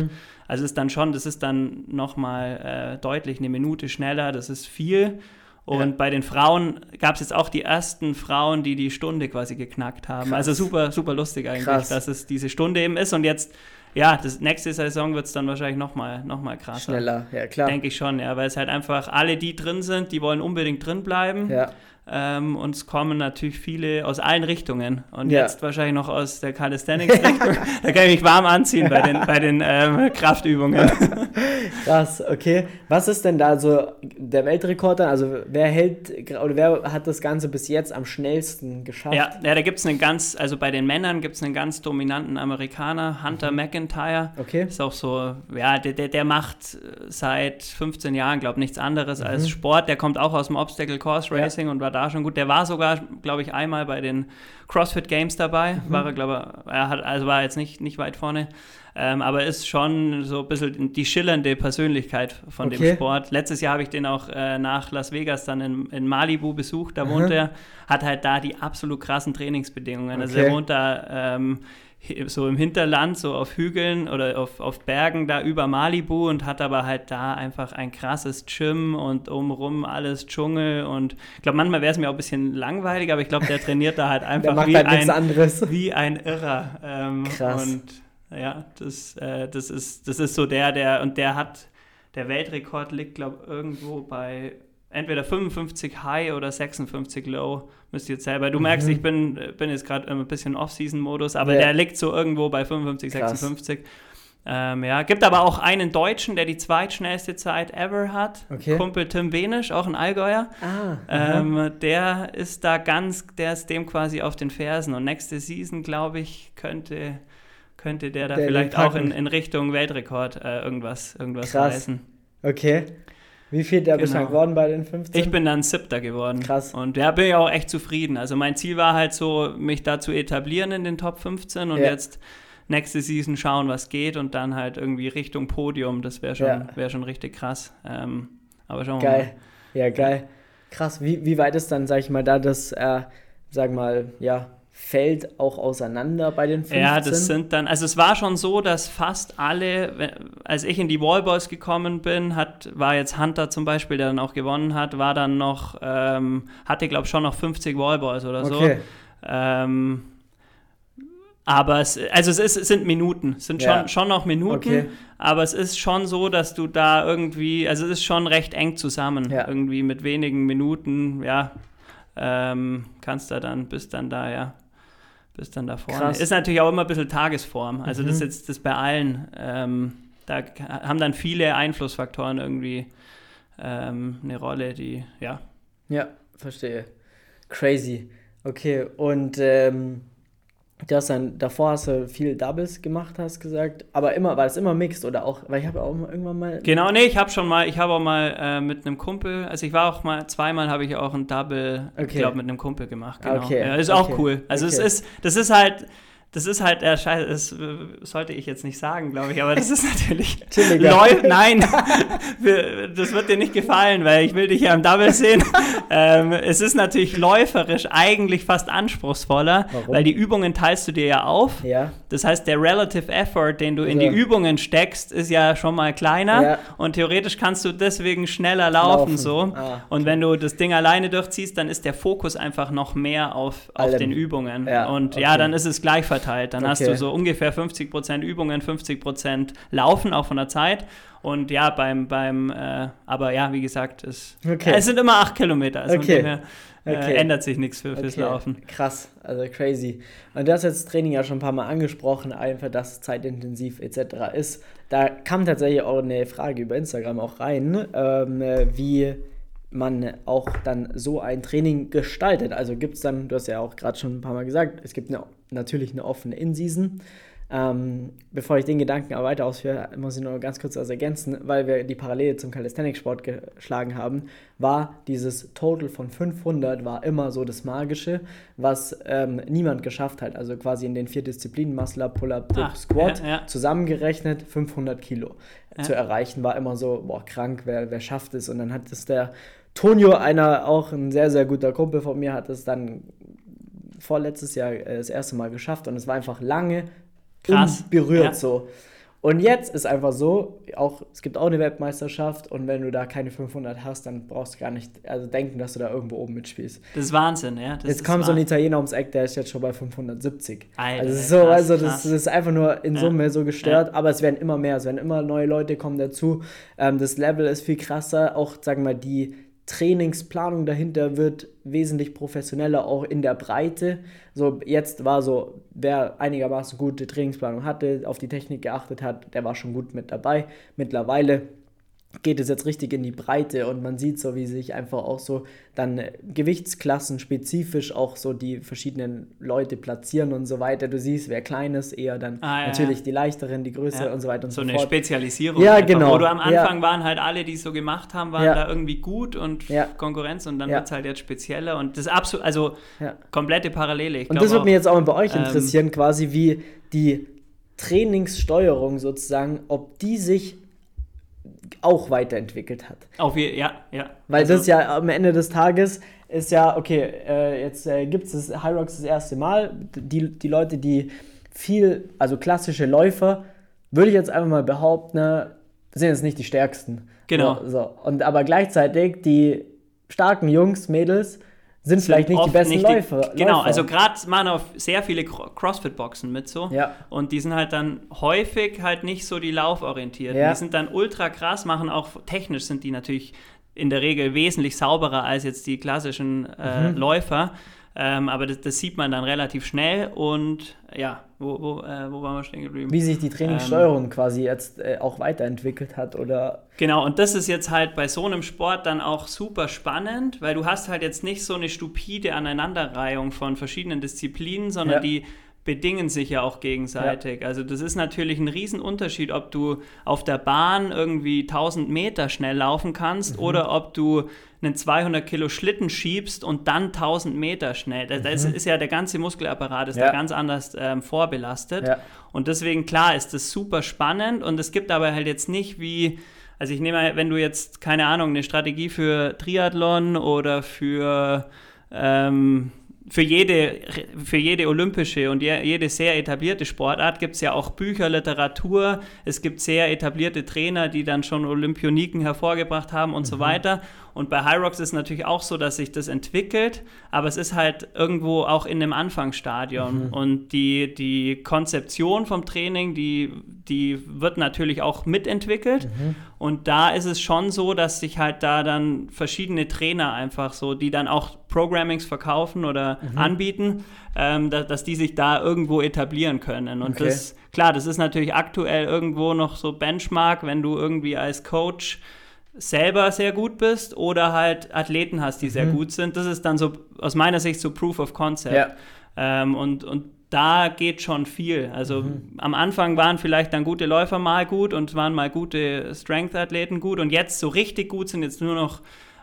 Also ist dann schon, das ist dann nochmal äh, deutlich eine Minute schneller, das ist viel. Und Ja. bei den Frauen gab es jetzt auch die ersten Frauen, die die Stunde quasi geknackt haben. Krass. Also super, super lustig eigentlich, Krass. dass es diese Stunde eben ist. Und jetzt, ja, das nächste Saison wird es dann wahrscheinlich nochmal noch mal krasser. Schneller, ja klar. Denke ich schon, ja, weil es halt einfach alle, die drin sind, die wollen unbedingt drin bleiben. Ja, Ähm, und es kommen natürlich viele aus allen Richtungen. Und Ja. jetzt wahrscheinlich noch aus der Calisthenics-Richtung. <laughs> da kann ich mich warm anziehen bei den, bei den ähm, Kraftübungen. <laughs> krass, okay. Was ist denn da so der Weltrekord dann? Also wer hält oder wer hat das Ganze bis jetzt am schnellsten geschafft? Ja, ja da gibt es einen ganz, also bei den Männern gibt es einen ganz dominanten Amerikaner, Hunter McIntyre. Okay. Ist auch so, ja, der, der, der macht seit 15 Jahren, glaube ich, nichts anderes Mhm. als Sport. Der kommt auch aus dem Obstacle Course Racing und war da schon gut. Der war sogar, glaube ich, einmal bei den CrossFit Games dabei. Mhm. War er, glaube er hat, also war jetzt nicht, nicht weit vorne. Ähm, aber ist schon so ein bisschen die schillernde Persönlichkeit von Okay. dem Sport. Letztes Jahr habe ich den auch äh, nach Las Vegas dann in, in Malibu besucht. Da wohnt Aha. er, hat halt da die absolut krassen Trainingsbedingungen. Also Okay. er wohnt da ähm, so im Hinterland, so auf Hügeln oder auf, auf Bergen da über Malibu und hat aber halt da einfach ein krasses Gym und umrum alles Dschungel und ich glaube, manchmal wäre es mir auch ein bisschen langweilig, aber ich glaube, der <laughs> trainiert da halt einfach wie, halt ein, <laughs> wie ein Irrer. Ähm, Krass. Und ja, das, äh, das, ist, das ist so der, der, und der hat, der Weltrekord liegt, glaube ich, irgendwo bei entweder 55 High oder 56 Low, müsst ihr jetzt selber. Du merkst, ich bin, bin jetzt gerade ein bisschen Off-Season-Modus, aber Mhm. Ja. der liegt so irgendwo bei 55, Krass. 56. Ähm, ja, gibt aber auch einen Deutschen, der die zweitschnellste Zeit ever hat. Okay. Kumpel Tim Benisch, auch ein Allgäuer. Ah. Ähm, der ist da ganz, der ist dem quasi auf den Fersen. Und nächste Season, glaube ich, könnte, könnte der da Der vielleicht auch in, in Richtung Weltrekord äh, irgendwas, irgendwas Krass. reißen. okay. Wie viel der bist du Genau. geworden bei den 15? Ich bin dann Siebter geworden. Krass. Und da bin ich auch echt zufrieden. Also mein Ziel war halt so, mich da zu etablieren in den Top 15 und Ja. jetzt nächste Season schauen, was geht und dann halt irgendwie Richtung Podium. Das wäre schon, Ja. wär schon richtig krass. Ähm, aber schauen Geil. Ja, geil. Krass. Wie, wie weit ist dann, sag ich mal, da das, äh, sag mal, ja, Feld auch auseinander bei den 15? Ja, das sind dann, also es war schon so, dass fast alle, als ich in die Wallboys gekommen bin, hat, war jetzt Hunter zum Beispiel, der dann auch gewonnen hat, war dann noch, ähm, hatte glaube ich schon noch 50 Wallboys oder so. Okay. Ähm, aber es, also es, ist, es sind Minuten, es sind schon, Ja. schon noch Minuten, Okay. aber es ist schon so, dass du da irgendwie, also es ist schon recht eng zusammen, Ja. irgendwie mit wenigen Minuten, ja, ähm, kannst da dann, bist dann da, ja, bist dann da vorne. Krass. Ist natürlich auch immer ein bisschen Tagesform, also das ist Mhm. jetzt das bei allen, ähm, da haben dann viele Einflussfaktoren irgendwie ähm, eine Rolle, die, ja, Ja, verstehe. Crazy. Okay, und ähm, du hast dann, davor hast du viel Doubles gemacht, hast gesagt, aber immer, war das immer mixed oder auch, weil ich habe auch mal irgendwann mal, Genau, nee, ich habe schon mal, ich habe auch mal äh, mit einem Kumpel, also ich war auch mal, zweimal habe ich auch ein Double, ich Okay. glaube, mit einem Kumpel gemacht, genau. okay, Ja, ist okay, auch cool. Also okay. es ist, das ist halt, das ist halt, äh, scheiße, das äh, sollte ich jetzt nicht sagen, glaube ich, aber das ist natürlich, <laughs> läuft, <laughs> nein, <laughs> Wir- das wird dir nicht gefallen, weil ich will dich ja im Double sehen. ähm, es ist natürlich läuferisch eigentlich fast anspruchsvoller, Warum? weil die Übungen teilst du dir ja auf. ja, Das heißt, der Relative Effort, den du in Ja. die Übungen steckst, ist ja schon mal kleiner Ja. und theoretisch kannst du deswegen schneller laufen, Laufen. so. Ah, Und wenn du das Ding alleine durchziehst, dann ist der Fokus einfach noch mehr auf, auf Allem. den Übungen. Ja, und okay. ja, dann ist es gleich verteilt. Dann hast Okay. du so ungefähr 50% Übungen, 50% Laufen, auch von der Zeit. Und ja, beim, beim äh, aber ja, wie gesagt, es, Okay. es sind immer acht Kilometer. Also Okay. dem her, äh, Okay. ändert sich nichts für, fürs. Laufen. Krass, also crazy. Und du hast jetzt das Training ja schon ein paar Mal angesprochen, einfach, dass es zeitintensiv etc. ist. Da kam tatsächlich auch eine Frage über Instagram auch rein, ähm, äh, wie man auch dann so ein Training gestaltet. Also gibt es dann, du hast ja auch gerade schon ein paar Mal gesagt, es gibt eine, natürlich eine offene In-Season. Ähm, bevor ich den Gedanken aber weiter ausführe, muss ich noch ganz kurz was ergänzen, weil wir die Parallele zum Calisthenics-Sport geschlagen haben, war dieses Total von 500 war immer so das Magische, was ähm, niemand geschafft hat. Also quasi in den vier Disziplinen, Muscle Up, Pull-Up, Dip, Squat, ja, ja. zusammengerechnet 500 Kilo ja. zu erreichen, war immer so, boah, krank, wer, wer schafft es? Und dann hat es der Tonio, einer auch ein sehr, sehr guter Kumpel von mir, hat es dann vorletztes Jahr äh, das erste Mal geschafft und es war einfach lange Krass. berührt ja. so. Und jetzt ist einfach so, auch, es gibt auch eine Weltmeisterschaft und wenn du da keine 500 hast, dann brauchst du gar nicht also denken, dass du da irgendwo oben mitspielst. Das ist Wahnsinn, ja. Das jetzt kommt so ein Italiener ums Eck, der ist jetzt schon bei 570. Alter, also, so, krass, also das, das, ist einfach nur in Summe ja. so gestört, ja. aber es werden immer mehr, es werden immer neue Leute kommen dazu. Ähm, das Level ist viel krasser, auch, sagen wir mal, die Trainingsplanung dahinter wird wesentlich professioneller, auch in der Breite. So, jetzt war so, wer einigermaßen gute Trainingsplanung hatte, auf die Technik geachtet hat, der war schon gut mit dabei. Mittlerweile geht es jetzt richtig in die Breite und man sieht so, wie sich einfach auch so dann Gewichtsklassen spezifisch auch so die verschiedenen Leute platzieren und so weiter. Du siehst, wer klein ist, eher dann ah, ja, natürlich ja. die leichteren, die größeren ja. und so weiter und so, so eine Spezialisierung. Ja, einfach, genau. Wo du am Anfang waren halt alle, die es so gemacht haben, waren da irgendwie gut und Konkurrenz und dann wird es halt jetzt spezieller und das absolut, also komplette Parallele. Ich und das würde mich jetzt auch bei euch ähm, interessieren, ähm, quasi wie die Trainingssteuerung sozusagen, ob die sich auch weiterentwickelt hat. Auf je, ja, ja. Weil also, das ja am Ende des Tages ist ja, okay, äh, jetzt äh, gibt es Rocks das erste Mal. Die, die Leute, die viel, also klassische Läufer, würde ich jetzt einfach mal behaupten, ne, sind jetzt nicht die stärksten. Genau. So, und aber gleichzeitig die starken Jungs, Mädels, sind, sind vielleicht nicht die besten nicht die, Läufer. Genau, Läufer. also gerade machen auch sehr viele Crossfit-Boxen mit so. Ja. Und die sind halt dann häufig halt nicht so die lauforientiert. Ja. Die sind dann ultra krass, machen auch technisch sind die natürlich in der Regel wesentlich sauberer als jetzt die klassischen äh, mhm. Läufer. Ähm, aber das, das, sieht man dann relativ schnell und ja, wo, wo, äh, wo waren wir stehen geblieben? Wie sich die Trainingssteuerung ähm, quasi jetzt äh, auch weiterentwickelt hat oder. Genau, und das ist jetzt halt bei so einem Sport dann auch super spannend, weil du hast halt jetzt nicht so eine stupide Aneinanderreihung von verschiedenen Disziplinen, sondern ja. die bedingen sich ja auch gegenseitig. Ja. Also das ist natürlich ein Riesenunterschied, ob du auf der Bahn irgendwie 1000 Meter schnell laufen kannst mhm. oder ob du einen 200 Kilo Schlitten schiebst und dann 1000 Meter schnell. Da, mhm. ist, ja der ganze Muskelapparat ist ja. da ganz anders ähm, vorbelastet. Ja. Und deswegen, klar, ist das super spannend und es gibt aber halt jetzt nicht wie, also ich nehme mal, wenn du jetzt, keine Ahnung, eine Strategie für Triathlon oder für ähm, für jede, für jede olympische und jede sehr etablierte Sportart gibt es ja auch Bücher, Literatur. Es gibt sehr etablierte Trainer, die dann schon Olympioniken hervorgebracht haben und mhm. so weiter. Und bei High Rocks ist es natürlich auch so, dass sich das entwickelt, aber es ist halt irgendwo auch in dem Anfangsstadion. Mhm. Und die, die Konzeption vom Training, die, die wird natürlich auch mitentwickelt. Mhm. Und da ist es schon so, dass sich halt da dann verschiedene Trainer einfach so, die dann auch Programmings verkaufen oder mhm. anbieten, ähm, da, dass die sich da irgendwo etablieren können. Und okay. das, klar, das ist natürlich aktuell irgendwo noch so Benchmark, wenn du irgendwie als Coach selber sehr gut bist oder halt Athleten hast, die mhm. sehr gut sind. Das ist dann so aus meiner Sicht so Proof of Concept. Ja. Ähm, und, und da geht schon viel. Also mhm. am Anfang waren vielleicht dann gute Läufer mal gut und waren mal gute Strength-Athleten gut und jetzt so richtig gut sind jetzt nur noch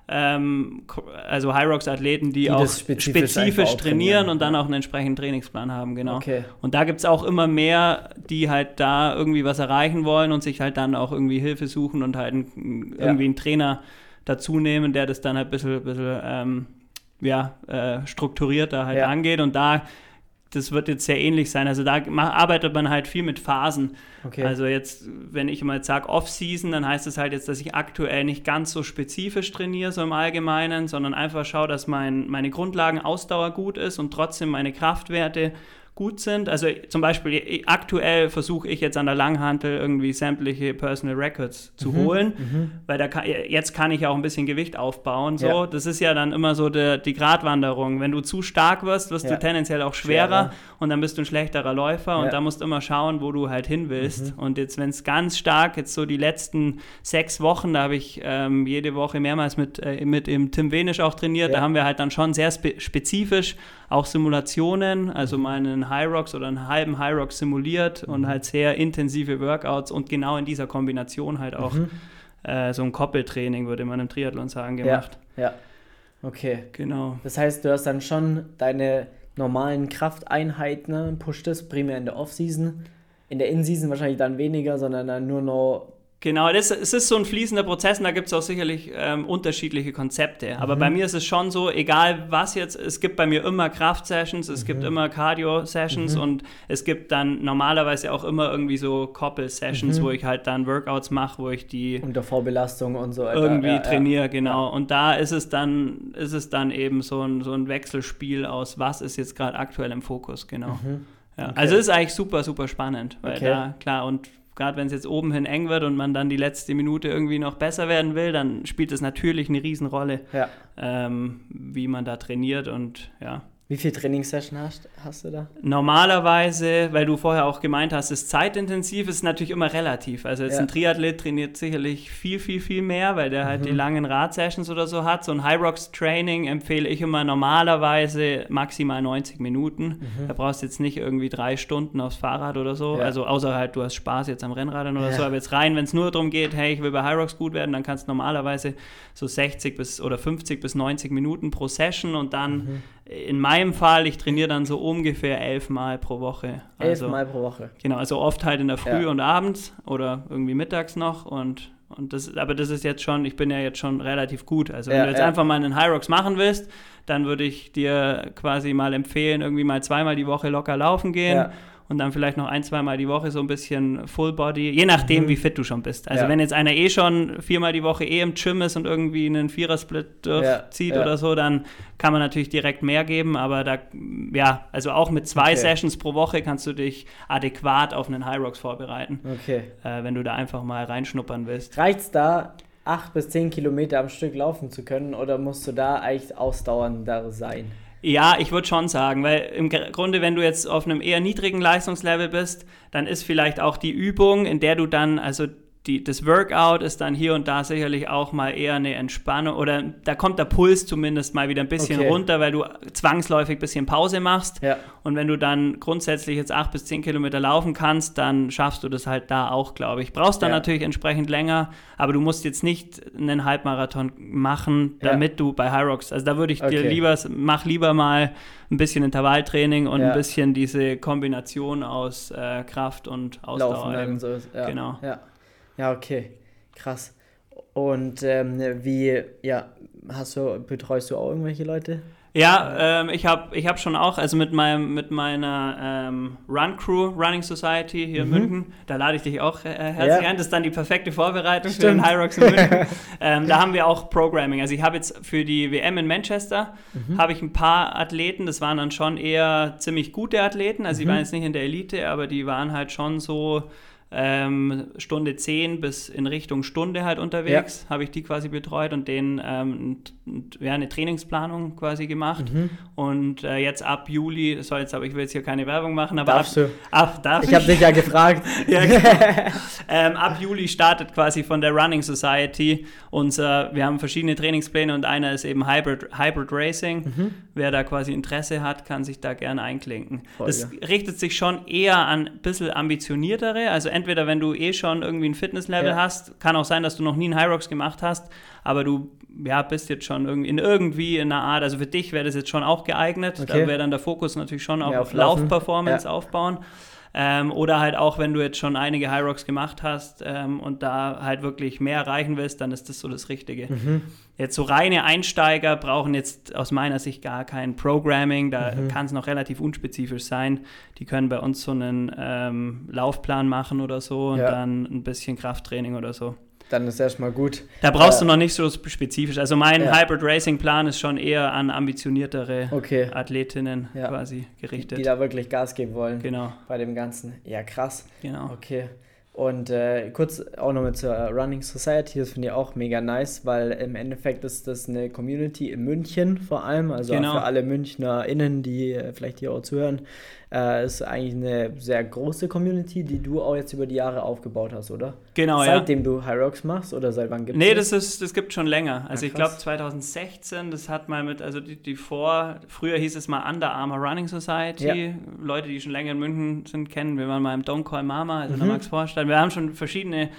ähm, also High Rocks Athleten, die, die auch spezifisch, spezifisch trainieren, und dann auch einen entsprechenden Trainingsplan haben, genau. Okay. Und da gibt es auch immer mehr, die halt da irgendwie was erreichen wollen und sich halt dann auch irgendwie Hilfe suchen und halt ein, ja. irgendwie einen Trainer dazu nehmen, der das dann halt ein bisschen, bisschen ähm, ja, äh, strukturierter halt ja. angeht. Und da das wird jetzt sehr ähnlich sein. Also da arbeitet man halt viel mit Phasen. Okay. Also jetzt, wenn ich mal sage Off-Season, dann heißt es das halt jetzt, dass ich aktuell nicht ganz so spezifisch trainiere, so im Allgemeinen, sondern einfach schaue, dass mein, meine Grundlagenausdauer gut ist und trotzdem meine Kraftwerte gut sind. Also zum Beispiel aktuell versuche ich jetzt an der Langhantel irgendwie sämtliche Personal Records zu mhm, holen, mhm. weil da kann, jetzt kann ich auch ein bisschen Gewicht aufbauen. So, ja. das ist ja dann immer so de, die Gratwanderung. Wenn du zu stark wirst, wirst ja. du tendenziell auch schwerer, schwerer, und dann bist du ein schlechterer Läufer ja. und da musst du immer schauen, wo du halt hin willst. Mhm. Und jetzt, wenn es ganz stark, jetzt so die letzten sechs Wochen, da habe ich ähm, jede Woche mehrmals mit, äh, mit dem Tim Wenisch auch trainiert, da haben wir halt dann schon sehr spe spezifisch auch Simulationen, also meinen einen High Rocks oder einen halben High Rock simuliert mhm. und halt sehr intensive Workouts und genau in dieser Kombination halt auch mhm. äh, so ein Koppeltraining, würde man im Triathlon sagen, gemacht. Ja, ja. Okay. Genau. Das heißt, du hast dann schon deine normalen Krafteinheiten, ne? pusht das primär in der Off-Season. In der In-Season wahrscheinlich dann weniger, sondern dann nur noch Genau, das, es ist so ein fließender Prozess und da gibt es auch sicherlich ähm, unterschiedliche Konzepte. Aber mhm. bei mir ist es schon so, egal was jetzt, es gibt bei mir immer Kraft-Sessions, es mhm. gibt immer Cardio-Sessions mhm. und es gibt dann normalerweise auch immer irgendwie so Koppel-Sessions, mhm. wo ich halt dann Workouts mache, wo ich die unter Vorbelastung und so weiter. irgendwie ja, trainiere, ja. genau. Ja. Und da ist es dann, ist es dann eben so ein, so ein Wechselspiel aus, was ist jetzt gerade aktuell im Fokus, genau. Mhm. Ja, okay. Also ist eigentlich super, super spannend, weil okay. da, klar, und gerade wenn es jetzt oben hin eng wird und man dann die letzte Minute irgendwie noch besser werden will, dann spielt es natürlich eine Riesenrolle, ja. ähm, wie man da trainiert und ja. Wie viel Trainingssession hast, hast du da? Normalerweise, weil du vorher auch gemeint hast, ist zeitintensiv, ist natürlich immer relativ. Also jetzt ja. ein Triathlet trainiert sicherlich viel, viel, viel mehr, weil der halt mhm. die langen Radsessions oder so hat. So ein High Rocks Training empfehle ich immer normalerweise maximal 90 Minuten. Mhm. Da brauchst du jetzt nicht irgendwie drei Stunden aufs Fahrrad oder so. Ja. Also außer halt, du hast Spaß jetzt am Rennrad oder ja. so. Aber jetzt rein, wenn es nur darum geht, hey, ich will bei High Rocks gut werden, dann kannst du normalerweise so 60 bis oder 50 bis 90 Minuten pro Session und dann mhm in meinem Fall, ich trainiere dann so ungefähr elfmal pro Woche. Also, elfmal pro Woche. Genau, also oft halt in der Früh ja. und abends oder irgendwie mittags noch und und das, aber das ist jetzt schon, ich bin ja jetzt schon relativ gut. Also wenn ja, du jetzt ja. einfach mal einen High Rocks machen willst, dann würde ich dir quasi mal empfehlen, irgendwie mal zweimal die Woche locker laufen gehen. Ja und dann vielleicht noch ein, zweimal die Woche so ein bisschen Full Body, je nachdem, mhm. wie fit du schon bist. Also ja. wenn jetzt einer eh schon viermal die Woche eh im Gym ist und irgendwie einen Vierersplit durchzieht ja. oder so, dann kann man natürlich direkt mehr geben, aber da, ja, also auch mit zwei okay. Sessions pro Woche kannst du dich adäquat auf einen High Rocks vorbereiten. Okay. Äh, wenn du da einfach mal reinschnuppern willst. Reicht's da, acht bis zehn Kilometer am Stück laufen zu können oder musst du da eigentlich ausdauernder sein? Ja, ich würde schon sagen, weil im Grunde, wenn du jetzt auf einem eher niedrigen Leistungslevel bist, dann ist vielleicht auch die Übung, in der du dann, also die, das Workout ist dann hier und da sicherlich auch mal eher eine Entspannung oder da kommt der Puls zumindest mal wieder ein bisschen okay. runter, weil du zwangsläufig ein bisschen Pause machst. Ja. Und wenn du dann grundsätzlich jetzt acht bis zehn Kilometer laufen kannst, dann schaffst du das halt da auch, glaube ich. Brauchst dann ja. natürlich entsprechend länger, aber du musst jetzt nicht einen Halbmarathon machen, damit ja. du bei High Rocks, also da würde ich okay. dir lieber, mach lieber mal ein bisschen Intervalltraining und ein bisschen diese Kombination aus äh, Kraft und Ausdauer. Laufen, so, Genau. Ja. Ja, okay. Krass. Und ähm, wie, ja, hast du, betreust du auch irgendwelche Leute? Ja, ähm, ich habe ich hab schon auch, also mit, meinem, mit meiner ähm, Run Crew, Running Society hier mhm. in München, da lade ich dich auch äh, herzlich ja. ein. Das ist dann die perfekte Vorbereitung Stimmt. für den High Rocks in München. <laughs> ähm, da haben wir auch Programming. Also ich habe jetzt für die WM in Manchester, mhm. habe ich ein paar Athleten, das waren dann schon eher ziemlich gute Athleten, also mhm. die waren jetzt nicht in der Elite, aber die waren halt schon so ähm, Stunde 10 bis in Richtung Stunde halt unterwegs, ja. habe ich die quasi betreut und denen ähm, ja, eine Trainingsplanung quasi gemacht. Mhm. Und äh, jetzt ab Juli, soll jetzt, aber ich will jetzt hier keine Werbung machen, aber Darfst ab, du? Ab, darf ich habe dich ja gefragt. <laughs> ja, genau. <laughs> ähm, ab Juli startet quasi von der Running Society unser, wir haben verschiedene Trainingspläne und einer ist eben Hybrid, Hybrid Racing. Mhm. Wer da quasi Interesse hat, kann sich da gerne einklinken. Voll, das ja. richtet sich schon eher an ein bisschen ambitioniertere, also entweder wenn du eh schon irgendwie ein Fitnesslevel ja. hast, kann auch sein, dass du noch nie einen High Rocks gemacht hast, aber du ja, bist jetzt schon irgendwie in irgendwie in einer Art, also für dich wäre das jetzt schon auch geeignet, okay. da wäre dann der Fokus natürlich schon auch ja, auf, auf Laufperformance aufbauen. Ähm, oder halt auch, wenn du jetzt schon einige High Rocks gemacht hast ähm, und da halt wirklich mehr erreichen willst, dann ist das so das Richtige. Mhm. Jetzt so reine Einsteiger brauchen jetzt aus meiner Sicht gar kein Programming, da mhm. kann es noch relativ unspezifisch sein. Die können bei uns so einen ähm, Laufplan machen oder so und ja. dann ein bisschen Krafttraining oder so dann ist erstmal gut. Da brauchst äh, du noch nicht so spezifisch. Also mein ja. Hybrid Racing Plan ist schon eher an ambitioniertere okay. Athletinnen ja. quasi gerichtet. Die, die, da wirklich Gas geben wollen. Genau. Bei dem Ganzen. Ja, krass. Genau. Okay. Und äh, kurz auch nochmal zur Running Society, das finde ich auch mega nice, weil im Endeffekt ist das eine Community in München vor allem, also genau. für alle MünchnerInnen, die äh, vielleicht hier auch zuhören. Äh, ist eigentlich eine sehr große Community, die du auch jetzt über die Jahre aufgebaut hast, oder? Genau, Seitdem ja. du High Rocks machst oder seit wann gibt es Nee, das, ist, das gibt schon länger. Also ja, ich glaube 2016, das hat mal mit, also die, die vor, früher hieß es mal Under Armour Running Society. Ja. Leute, die schon länger in München sind, kennen. Wir waren mal im Don't Call Mama, also mhm. in der Max Vorstadt. Wir haben schon verschiedene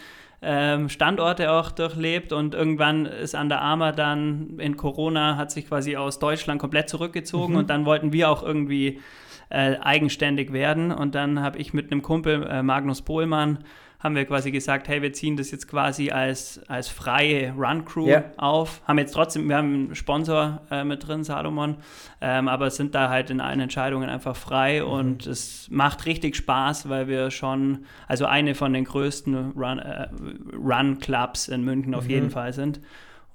ähm, Standorte auch durchlebt und irgendwann ist Under Armour dann in Corona, hat sich quasi aus Deutschland komplett zurückgezogen mhm. und dann wollten wir auch irgendwie äh, eigenständig werden. Und dann habe ich mit einem Kumpel, äh, Magnus Pohlmann, haben wir quasi gesagt, hey, wir ziehen das jetzt quasi als, als freie Run-Crew yeah. auf. Haben jetzt trotzdem, wir haben einen Sponsor äh, mit drin, Salomon, ähm, aber sind da halt in allen Entscheidungen einfach frei mhm. und es macht richtig Spaß, weil wir schon, also eine von den größten Run-Clubs äh, Run in München auf mhm. jeden Fall sind.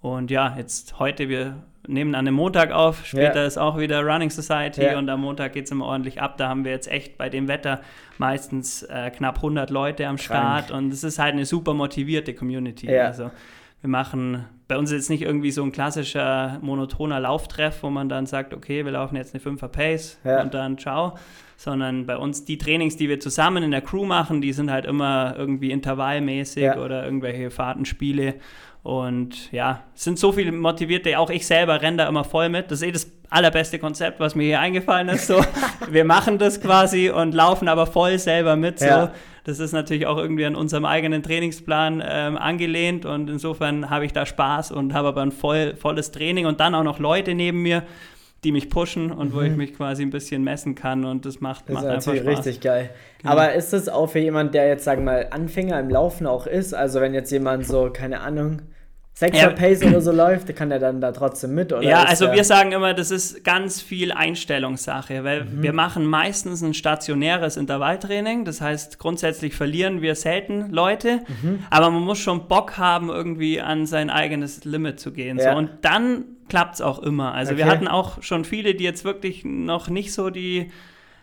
Und ja, jetzt heute, wir nehmen an dem Montag auf, später ja. ist auch wieder Running Society ja. und am Montag geht es immer ordentlich ab. Da haben wir jetzt echt bei dem Wetter meistens äh, knapp 100 Leute am Start Krank. und es ist halt eine super motivierte Community. Ja. Also wir machen, bei uns ist jetzt nicht irgendwie so ein klassischer monotoner Lauftreff, wo man dann sagt, okay, wir laufen jetzt eine 5er Pace und dann ciao, sondern bei uns die Trainings, die wir zusammen in der Crew machen, die sind halt immer irgendwie intervallmäßig oder irgendwelche Fahrtenspiele und ja, es sind so viele Motivierte, auch ich selber renne da immer voll mit. Das ist eh das allerbeste Konzept, was mir hier eingefallen ist. So, <laughs> wir machen das quasi und laufen aber voll selber mit. So. Ja. Das ist natürlich auch irgendwie an unserem eigenen Trainingsplan ähm, angelehnt und insofern habe ich da Spaß und habe aber ein voll, volles Training und dann auch noch Leute neben mir, die mich pushen und mhm. wo ich mhm. mich quasi ein bisschen messen kann und das macht, das macht ist einfach Spaß. richtig geil. Genau. Aber ist das auch für jemanden, der jetzt, sagen wir mal, Anfänger im Laufen auch ist? Also wenn jetzt jemand so, keine Ahnung, Sechser ja. Pace oder so läuft, kann er dann da trotzdem mit, oder? Ja, also wir sagen immer, das ist ganz viel Einstellungssache, weil mhm. wir machen meistens ein stationäres Intervalltraining. Das heißt, grundsätzlich verlieren wir selten Leute, mhm. aber man muss schon Bock haben, irgendwie an sein eigenes Limit zu gehen. Ja. So. Und dann klappt es auch immer. Also okay. wir hatten auch schon viele, die jetzt wirklich noch nicht so die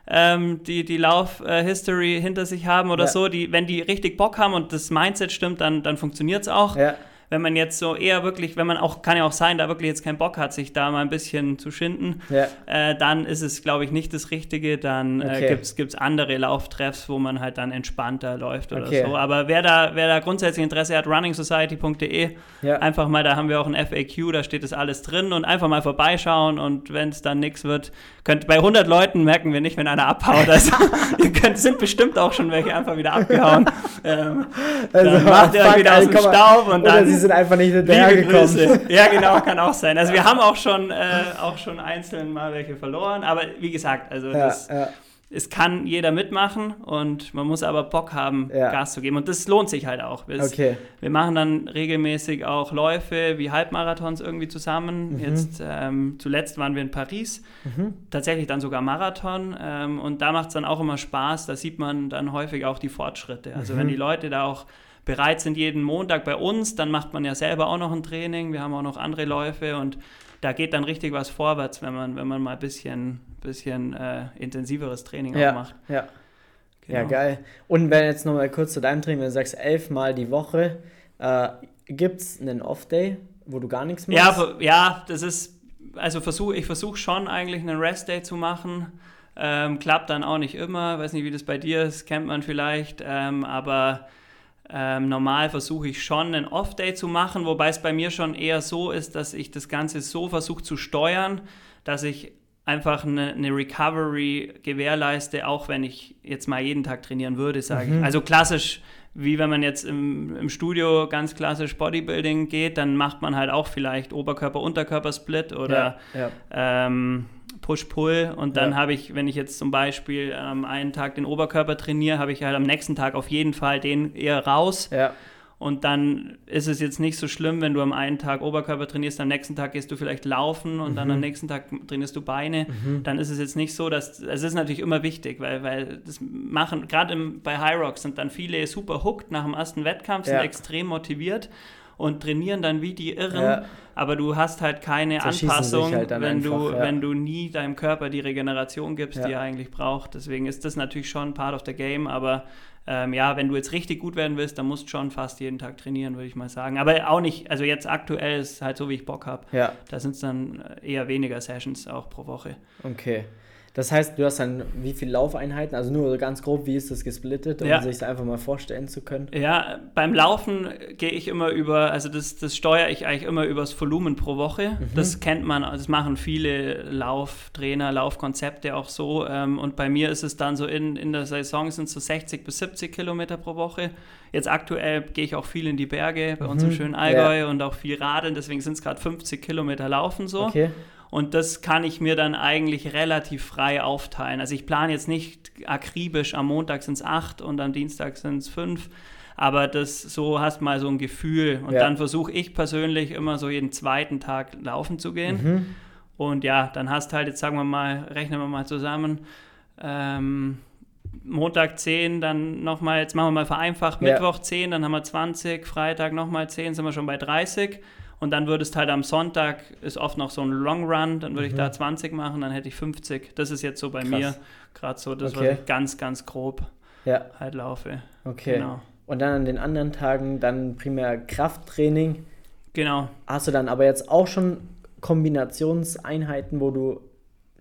ähm, die, die Lauf-History äh, hinter sich haben oder ja. so, die, wenn die richtig Bock haben und das Mindset stimmt, dann, dann funktioniert es auch. Ja wenn man jetzt so eher wirklich, wenn man auch, kann ja auch sein, da wirklich jetzt keinen Bock hat, sich da mal ein bisschen zu schinden, ja. äh, dann ist es, glaube ich, nicht das Richtige. Dann äh, okay. gibt es andere Lauftreffs, wo man halt dann entspannter läuft oder okay. so. Aber wer da, wer da grundsätzlich Interesse hat, runningsociety.de, ja. einfach mal, da haben wir auch ein FAQ, da steht das alles drin und einfach mal vorbeischauen und wenn es dann nichts wird, könnt bei 100 Leuten merken wir nicht, wenn einer abhaut. Also, <laughs> ihr könnt, sind bestimmt auch schon welche einfach wieder abgehauen. <laughs> Ähm, also, dann macht ihr euch wieder aus dem Staub und dann sind einfach nicht hinterhergekommen. <laughs> Ja, genau, kann auch sein. Also wir haben auch schon, äh, auch schon einzeln mal welche verloren, aber wie gesagt, also ja, das, ja. es kann jeder mitmachen und man muss aber Bock haben, ja. Gas zu geben und das lohnt sich halt auch. Wir, okay. wir machen dann regelmäßig auch Läufe wie Halbmarathons irgendwie zusammen. Mhm. Jetzt ähm, zuletzt waren wir in Paris, mhm. tatsächlich dann sogar Marathon ähm, und da macht es dann auch immer Spaß, da sieht man dann häufig auch die Fortschritte. Also mhm. wenn die Leute da auch bereit sind jeden Montag bei uns, dann macht man ja selber auch noch ein Training. Wir haben auch noch andere Läufe und da geht dann richtig was vorwärts, wenn man, wenn man mal ein bisschen, bisschen äh, intensiveres Training ja, auch macht. Ja. Genau. Ja, geil. Und wenn jetzt nochmal kurz zu deinem Training, wenn du sagst elfmal die Woche, äh, gibt es einen Off-Day, wo du gar nichts machst? Ja, ja das ist, also versuch, ich versuche schon eigentlich einen Rest-Day zu machen. Ähm, klappt dann auch nicht immer, weiß nicht, wie das bei dir ist, kennt man vielleicht, ähm, aber ähm, normal versuche ich schon einen Off-Day zu machen, wobei es bei mir schon eher so ist, dass ich das Ganze so versuche zu steuern, dass ich einfach eine, eine, Recovery gewährleiste, auch wenn ich jetzt mal jeden Tag trainieren würde, sage mhm. ich. Also klassisch, wie wenn man jetzt im, im, Studio ganz klassisch Bodybuilding geht, dann macht man halt auch vielleicht Oberkörper-Unterkörper-Split oder ja, ja. Ähm, Push-Pull und dann ja. habe ich, wenn ich jetzt zum Beispiel am einen Tag den Oberkörper trainiere, habe ich halt am nächsten Tag auf jeden Fall den eher raus. Ja. Und dann ist es jetzt nicht so schlimm, wenn du am einen Tag Oberkörper trainierst, am nächsten Tag gehst du vielleicht laufen und mhm. dann am mhm. nächsten Tag trainierst du Beine. Mhm. Dann ist es jetzt nicht so, dass es ist natürlich immer wichtig, weil, weil das machen, gerade bei High Rocks sind dann viele super hooked nach dem ersten Wettkampf, sind ja. extrem motiviert und trainieren dann wie die Irren, ja. aber du hast halt keine Anpassung, halt wenn, einfach, du, ja. wenn du nie deinem Körper die Regeneration gibst, ja. die er eigentlich braucht. Deswegen ist das natürlich schon part of the game, aber ähm, ja, wenn du jetzt richtig gut werden willst, dann musst du schon fast jeden Tag trainieren, würde ich mal sagen. Aber auch nicht, also jetzt aktuell ist halt so, wie ich Bock habe. Ja. Da sind es dann eher weniger Sessions auch pro Woche. Okay. Das heißt, du hast dann wie viele Laufeinheiten? Also nur ganz grob, wie ist das gesplittet, um Ja. sich das einfach mal vorstellen zu können? Ja, beim Laufen gehe ich immer über, also das, das steuere ich eigentlich immer übers Volumen pro Woche. Das kennt man, das machen viele Lauftrainer, Laufkonzepte auch so. Ähm, und bei mir ist es dann so, in, in der Saison sind es so 60 bis 70 Kilometer pro Woche. Jetzt aktuell gehe ich auch viel in die Berge, bei uns im schönen Allgäu und auch viel Radeln, deswegen sind es gerade 50 Kilometer Laufen so. Okay. Und das kann ich mir dann eigentlich relativ frei aufteilen. Also ich plane jetzt nicht akribisch, am Montag sind es acht und am Dienstag sind es fünf. Aber das so hast mal so ein Gefühl. Und Ja. dann versuche ich persönlich immer so jeden zweiten Tag laufen zu gehen. Mhm. Und ja, dann hast halt, jetzt sagen wir mal, rechnen wir mal zusammen. Ähm, Montag 10, dann nochmal, jetzt machen wir mal vereinfacht, Ja. Mittwoch 10, dann haben wir 20, Freitag nochmal 10, sind wir schon bei 30. Und dann würdest halt am Sonntag, ist oft noch so ein Long Run, dann würde ich da 20 machen, dann hätte ich 50. Das ist jetzt so bei Mhm. Krass. mir gerade so das, Okay. ich ganz, ganz grob Ja, halt laufe. okay. Genau. Und dann an den anderen Tagen dann primär Krafttraining. Genau. Hast du dann aber jetzt auch schon Kombinationseinheiten, wo du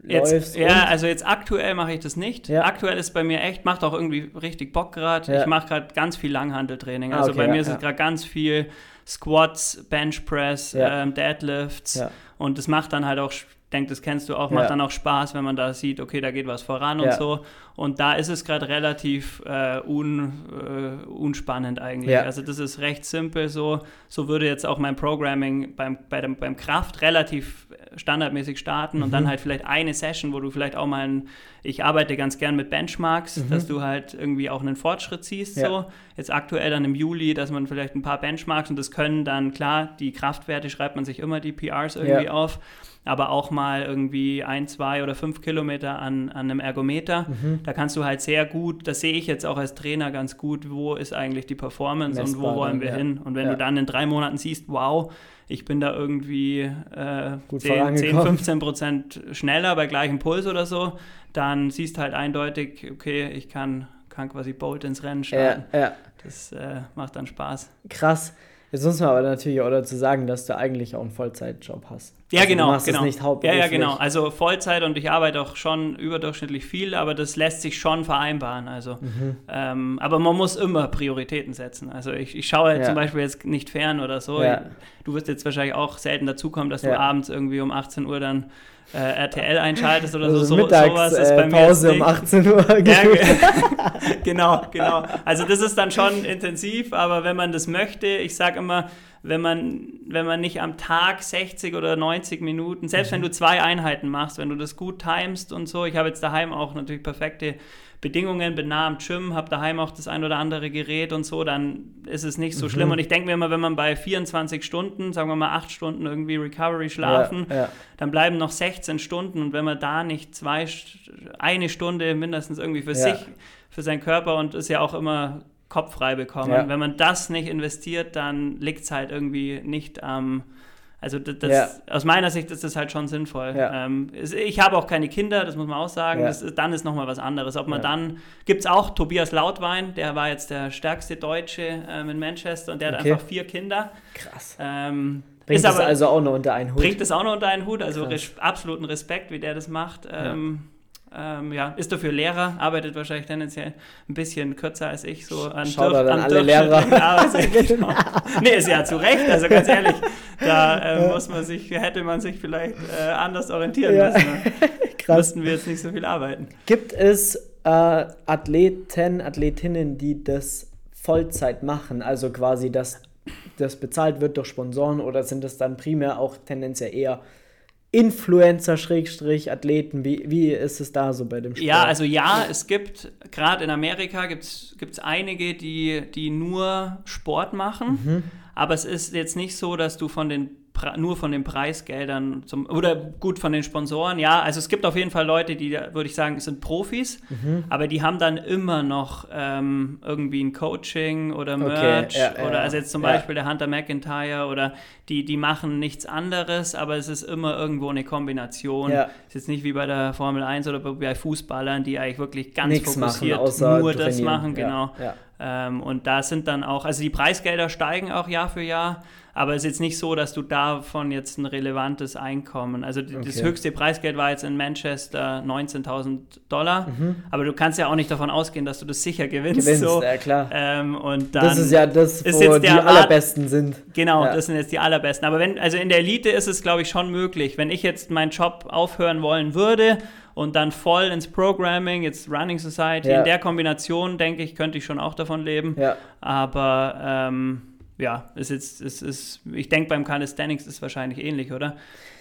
Jetzt, läufst? ja, also jetzt aktuell mache ich das nicht. Ja. Aktuell ist bei mir echt, macht auch irgendwie richtig Bock gerade. Ja. Ich mache gerade ganz viel Langhanteltraining. Ah, Also okay, bei mir ja, ist es gerade ganz viel Squats, Bench Press, Ja. ähm, Deadlifts. Ja. Und das macht dann halt auch, ich denke, das kennst du auch, macht Ja. dann auch Spaß, wenn man da sieht, okay, da geht was voran und so. Und da ist es gerade relativ äh, un, äh, unspannend eigentlich. Ja. Also das ist recht simpel so. So würde jetzt auch mein Programming beim, bei dem, beim Kraft relativ standardmäßig starten Mhm. und dann halt vielleicht eine Session, wo du vielleicht auch mal ein, ich arbeite ganz gern mit Benchmarks, dass du halt irgendwie auch einen Fortschritt siehst. Mhm. Ja. So. Jetzt aktuell dann im Juli, dass man vielleicht ein paar Benchmarks und das können dann, klar, die Kraftwerte schreibt man sich immer die PRs irgendwie Ja. auf, aber auch mal irgendwie ein, zwei oder fünf Kilometer an, an einem Ergometer. Mhm. Da kannst du halt sehr gut, das sehe ich jetzt auch als Trainer ganz gut, wo ist eigentlich die Performance und Messbar wo wollen wir ja. hin. Und wenn Ja. du dann in drei Monaten siehst, wow, ich bin da irgendwie äh, Gut 10, 10, vorangekommen. 15 Prozent schneller bei gleichem Puls oder so, dann siehst halt eindeutig, okay, ich kann, kann quasi Bolt ins Rennen starten. ja, Das äh, macht dann Spaß. krass. Jetzt muss man aber natürlich auch dazu sagen, dass du eigentlich auch einen Vollzeitjob hast. Ja, Also genau. Du machst genau. es nicht ja, hauptberuflich. ja, genau. Also Vollzeit und ich arbeite auch schon überdurchschnittlich viel, aber das lässt sich schon vereinbaren. Also, Mhm. ähm, aber man muss immer Prioritäten setzen. Also ich, ich schaue Ja. zum Beispiel jetzt nicht fern oder so. Ja. Du wirst jetzt wahrscheinlich auch selten dazukommen, dass du Ja. abends irgendwie um 18 Uhr dann äh, RTL einschaltest oder Also so. so sowas ist bei mir jetzt Mittagspause um nicht. 18 Uhr. Ja, <laughs> genau, genau. Also das ist dann schon intensiv, aber wenn man das möchte, ich sage immer, wenn man, wenn man nicht am Tag 60 oder 90 Minuten, selbst Mhm. wenn du zwei Einheiten machst, wenn du das gut timest und so, ich habe jetzt daheim auch natürlich perfekte Bedingungen, bin nah am Gym, habe daheim auch das ein oder andere Gerät und so, dann ist es nicht so Mhm. schlimm. Und ich denke mir immer, wenn man bei 24 Stunden, sagen wir mal 8 Stunden irgendwie Recovery schlafen, Ja, ja. dann bleiben noch 16 Stunden und wenn man da nicht zwei, eine Stunde mindestens irgendwie für Ja. sich, für seinen Körper und ist ja auch immer kopffrei bekommen, Ja. wenn man das nicht investiert, dann liegt es halt irgendwie nicht am, also das, das Ja. aus meiner Sicht ist das halt schon sinnvoll. Ja. Ähm, ich habe auch keine Kinder, das muss man auch sagen, Ja. das ist, dann ist nochmal was anderes. Ob man dann, gibt es auch Tobias Lautwein, der war jetzt der stärkste Deutsche ähm, in Manchester und der hat Okay. einfach vier Kinder. Krass. Ähm, Bringt ist das aber, also auch noch unter einen Hut. bringt das auch noch unter einen Hut, also res absoluten Respekt, wie der das macht. Ähm, ähm, ja, ist dafür Lehrer, arbeitet wahrscheinlich tendenziell ein bisschen kürzer als ich, so an, Durch- an am alle Lehrer. <laughs> Genau. Nee, ist ja zu Recht, also ganz ehrlich, da äh, muss man sich, hätte man sich vielleicht äh, anders orientieren Ja. müssen. <laughs> Ne? Müssten wir jetzt nicht so viel arbeiten. Gibt es äh, Athleten, Athletinnen, die das Vollzeit machen? Also quasi, dass das bezahlt wird durch Sponsoren oder sind es dann primär auch tendenziell eher Influencer, Schrägstrich, Athleten? Wie, wie ist es da so bei dem Sport? Ja, also ja, es gibt, gerade in Amerika gibt es einige, die, die nur Sport machen, Mhm. aber es ist jetzt nicht so, dass du von den nur von den Preisgeldern zum, oder gut von den Sponsoren, ja, also es gibt auf jeden Fall Leute, die, würde ich sagen, sind Profis, Mhm. aber die haben dann immer noch ähm, irgendwie ein Coaching oder Merch ja, ja, oder also jetzt zum ja. Beispiel der Hunter McIntyre oder die, die machen nichts anderes, aber es ist immer irgendwo eine Kombination. Ja. Ist jetzt nicht wie bei der Formel 1 oder bei Fußballern, die eigentlich wirklich ganz Nichts machen, fokussiert außer nur das trainieren. machen, Ja, genau. ja. Ähm, und da sind dann auch, also die Preisgelder steigen auch Jahr für Jahr, aber es ist jetzt nicht so, dass du davon jetzt ein relevantes Einkommen, also okay. das höchste Preisgeld war jetzt in Manchester 19.000 Dollar, mhm. aber du kannst ja auch nicht davon ausgehen, dass du das sicher gewinnst. Gewinnst, so. ja klar. Ähm, und dann das ist ja das, wo die allerbesten sind. Genau, ja. das sind jetzt die allerbesten. Aber wenn, also in der Elite ist es, glaube ich, schon möglich. Wenn ich jetzt meinen Job aufhören wollen würde und dann voll ins Programming, jetzt Running Society, ja. in der Kombination, denke ich, könnte ich schon auch davon leben. Ja. Aber ähm, ja, ist jetzt, ist, ist, ich denke beim Calisthenics ist es wahrscheinlich ähnlich, oder?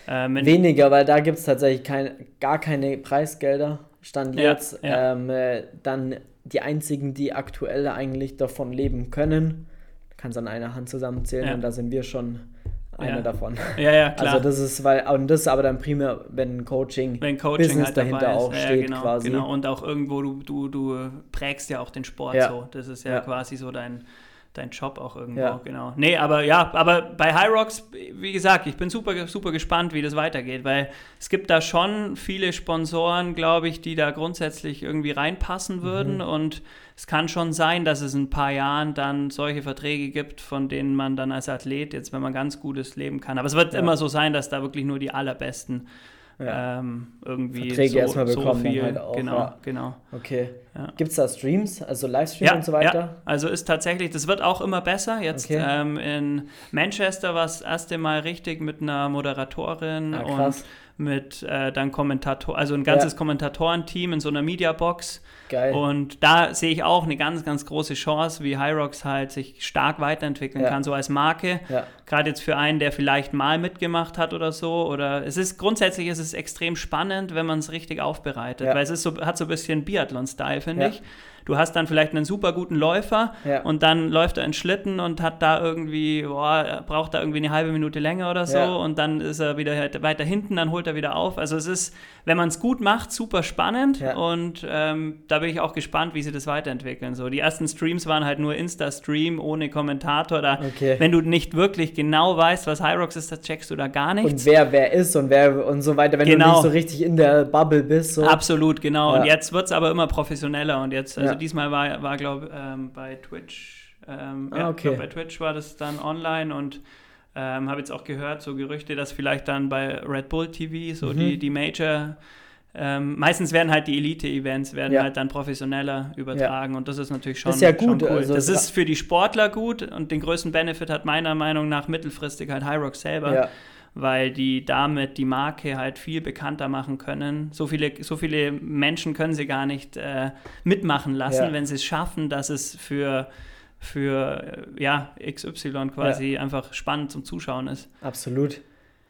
Ähm, Weniger, weil da gibt es tatsächlich kein, gar keine Preisgelder, stand ja, jetzt. Ja. Ähm, äh, dann die einzigen, die aktuell eigentlich davon leben können, kannst an einer Hand zusammenzählen ja. und da sind wir schon einer ja. davon. Ja, ja, <laughs> klar. Also das ist, weil, und das ist aber dann primär, wenn Coaching, wenn Coaching Business halt dahinter auch ja, steht genau, quasi. Genau, und auch irgendwo, du, du, du prägst ja auch den Sport so. Das ist ja, quasi so dein, dein Job auch irgendwo, ja. genau. Nee, aber ja, aber bei High Rocks, wie gesagt, ich bin super, super gespannt, wie das weitergeht, weil es gibt da schon viele Sponsoren, glaube ich, die da grundsätzlich irgendwie reinpassen würden mhm. und es kann schon sein, dass es in ein paar Jahren dann solche Verträge gibt, von denen man dann als Athlet jetzt, wenn man ganz gutes leben kann. Aber es wird ja. immer so sein, dass da wirklich nur die allerbesten ja. ähm, irgendwie Verträge so, erstmal bekommen. So viel, halt auch, genau, ja. genau. Okay. Ja. Gibt es da Streams, also Livestreams und so weiter? Ja, also ist tatsächlich, das wird auch immer besser. Jetzt okay. ähm, in Manchester war es das erste Mal richtig mit einer Moderatorin ah, und mit äh, dann Kommentator, also ein ganzes Kommentatorenteam in so einer Mediabox. Geil. Und da sehe ich auch eine ganz, ganz große Chance, wie Hyrox halt sich stark weiterentwickeln ja. kann, so als Marke. Ja. Gerade jetzt für einen, der vielleicht mal mitgemacht hat oder so. Oder es ist grundsätzlich ist es extrem spannend, wenn man es richtig aufbereitet. Ja. Weil es ist so, hat so ein bisschen Biathlon-Style, finde ich. Du hast dann vielleicht einen super guten Läufer ja. und dann läuft er in Schlitten und hat da irgendwie, boah, braucht da irgendwie eine halbe Minute länger oder so ja. und dann ist er wieder halt weiter hinten, dann holt er wieder auf. Also es ist, wenn man es gut macht, super spannend ja. und ähm, da bin ich auch gespannt, wie sie das weiterentwickeln. So, die ersten Streams waren halt nur Insta-Stream ohne Kommentator. Da, okay. Wenn du nicht wirklich genau weißt, was Hyrox ist, da checkst du da gar nichts. Und wer wer ist und wer und so weiter, wenn genau. du nicht so richtig in der Bubble bist. So. Absolut, genau. Und jetzt wird es aber immer professioneller und jetzt, also diesmal war, war glaube ähm, bei Twitch, ähm, ah, ja, okay. bei Twitch war das dann online und ähm, habe jetzt auch gehört, so Gerüchte, dass vielleicht dann bei Red Bull TV so mhm. die, die Major ähm, meistens werden halt die Elite-Events werden ja. halt dann professioneller übertragen ja. und das ist natürlich schon, das ist ja gut. Cool. Also das ist für die Sportler gut und den größten Benefit hat meiner Meinung nach mittelfristig halt High Rock selber. Ja weil die damit die Marke halt viel bekannter machen können. So viele, so viele Menschen können sie gar nicht äh, mitmachen lassen, ja. wenn sie es schaffen, dass es für, für äh, ja, XY quasi ja. einfach spannend zum Zuschauen ist. Absolut.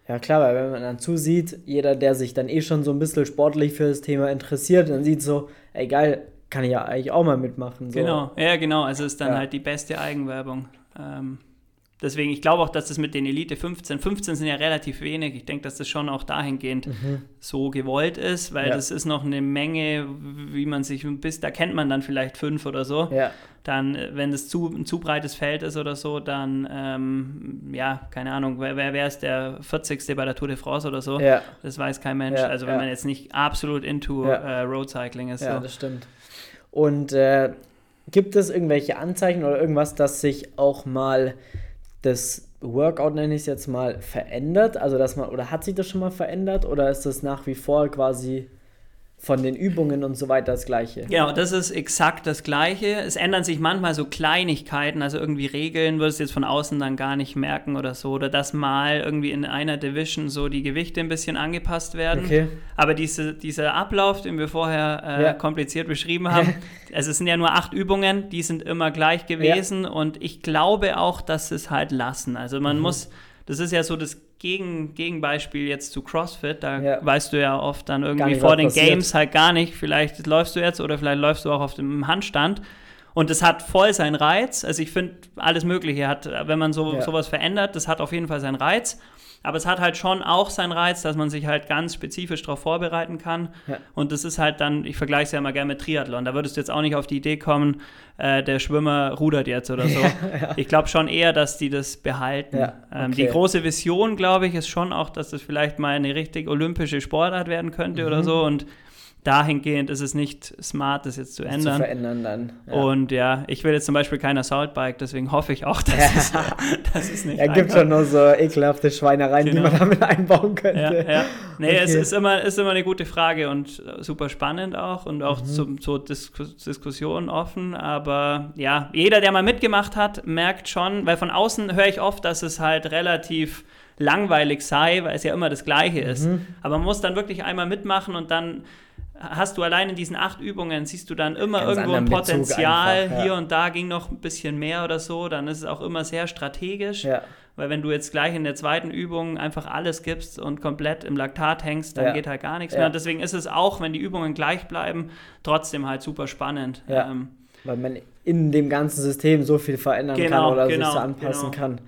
Ja klar, weil wenn man dann zusieht, jeder, der sich dann eh schon so ein bisschen sportlich für das Thema interessiert, dann sieht so, ey geil, kann ich ja eigentlich auch mal mitmachen. So. Genau, ja genau, also ist dann ja. halt die beste Eigenwerbung. Ähm, Deswegen, ich glaube auch, dass das mit den Elite 15, 15 sind ja relativ wenig. Ich denke, dass das schon auch dahingehend mhm. so gewollt ist, weil ja. das ist noch eine Menge, wie man sich bis, da kennt man dann vielleicht fünf oder so. Ja. Dann, wenn das zu, ein zu breites Feld ist oder so, dann, ähm, ja, keine Ahnung, wer, wer ist der 40. bei der Tour de France oder so? Ja. Das weiß kein Mensch. also, wenn man jetzt nicht absolut into äh, Road Cycling ist. Ja, so. das stimmt. Und äh, gibt es irgendwelche Anzeichen oder irgendwas, das sich auch mal das Workout, nenne ich es jetzt mal, verändert? Also, dass man, oder hat sich das schon mal verändert oder ist das nach wie vor quasi von den Übungen und so weiter das Gleiche. Genau, das ist exakt das Gleiche. Es ändern sich manchmal so Kleinigkeiten, also irgendwie Regeln, würdest du jetzt von außen dann gar nicht merken oder so. Oder dass mal irgendwie in einer Division so die Gewichte ein bisschen angepasst werden. Okay. Aber diese, dieser Ablauf, den wir vorher äh, ja. kompliziert beschrieben haben, <laughs> also es sind ja nur acht Übungen, die sind immer gleich gewesen. Ja. Und ich glaube auch, dass es halt lassen. Also man mhm. muss, das ist ja so das gegen, Gegenbeispiel jetzt zu CrossFit, da ja. weißt du ja oft dann irgendwie nicht, vor den passiert. Games halt gar nicht, vielleicht läufst du jetzt oder vielleicht läufst du auch auf dem Handstand. Und das hat voll seinen Reiz. Also ich finde, alles Mögliche hat, wenn man so ja. sowas verändert, das hat auf jeden Fall seinen Reiz. Aber es hat halt schon auch seinen Reiz, dass man sich halt ganz spezifisch darauf vorbereiten kann. Ja. Und das ist halt dann, ich vergleiche es ja immer gerne mit Triathlon. Da würdest du jetzt auch nicht auf die Idee kommen, äh, der Schwimmer rudert jetzt oder so. <laughs> ja. Ich glaube schon eher, dass die das behalten. Okay. ähm, die große Vision, glaube ich, ist schon auch, dass das vielleicht mal eine richtig olympische Sportart werden könnte mhm. oder so. Und dahingehend ist es nicht smart, das jetzt zu ändern. Zu verändern dann. Ja. Und ja, ich will jetzt zum Beispiel kein Assault-Bike, deswegen hoffe ich auch, dass, es, <laughs> dass es nicht Ja, gibt schon noch so ekelhafte Schweinereien, genau. die man damit einbauen könnte. Ja, ja. Nee, okay. es ist immer, ist immer eine gute Frage und super spannend auch und auch mhm. zur so Dis Diskussion offen. Aber ja, jeder, der mal mitgemacht hat, merkt schon, weil von außen höre ich oft, dass es halt relativ langweilig sei, weil es ja immer das Gleiche ist. Mhm. Aber man muss dann wirklich einmal mitmachen und dann hast du allein in diesen acht Übungen, siehst du dann immer Ganz irgendwo ein Potenzial, einfach, ja. hier und da ging noch ein bisschen mehr oder so, dann ist es auch immer sehr strategisch. Ja. Weil wenn du jetzt gleich in der zweiten Übung einfach alles gibst und komplett im Laktat hängst, dann ja. geht halt gar nichts mehr. Und deswegen ist es auch, wenn die Übungen gleich bleiben, trotzdem halt super spannend. Ähm, weil man in dem ganzen System so viel verändern genau, kann oder genau, sich so anpassen genau. kann,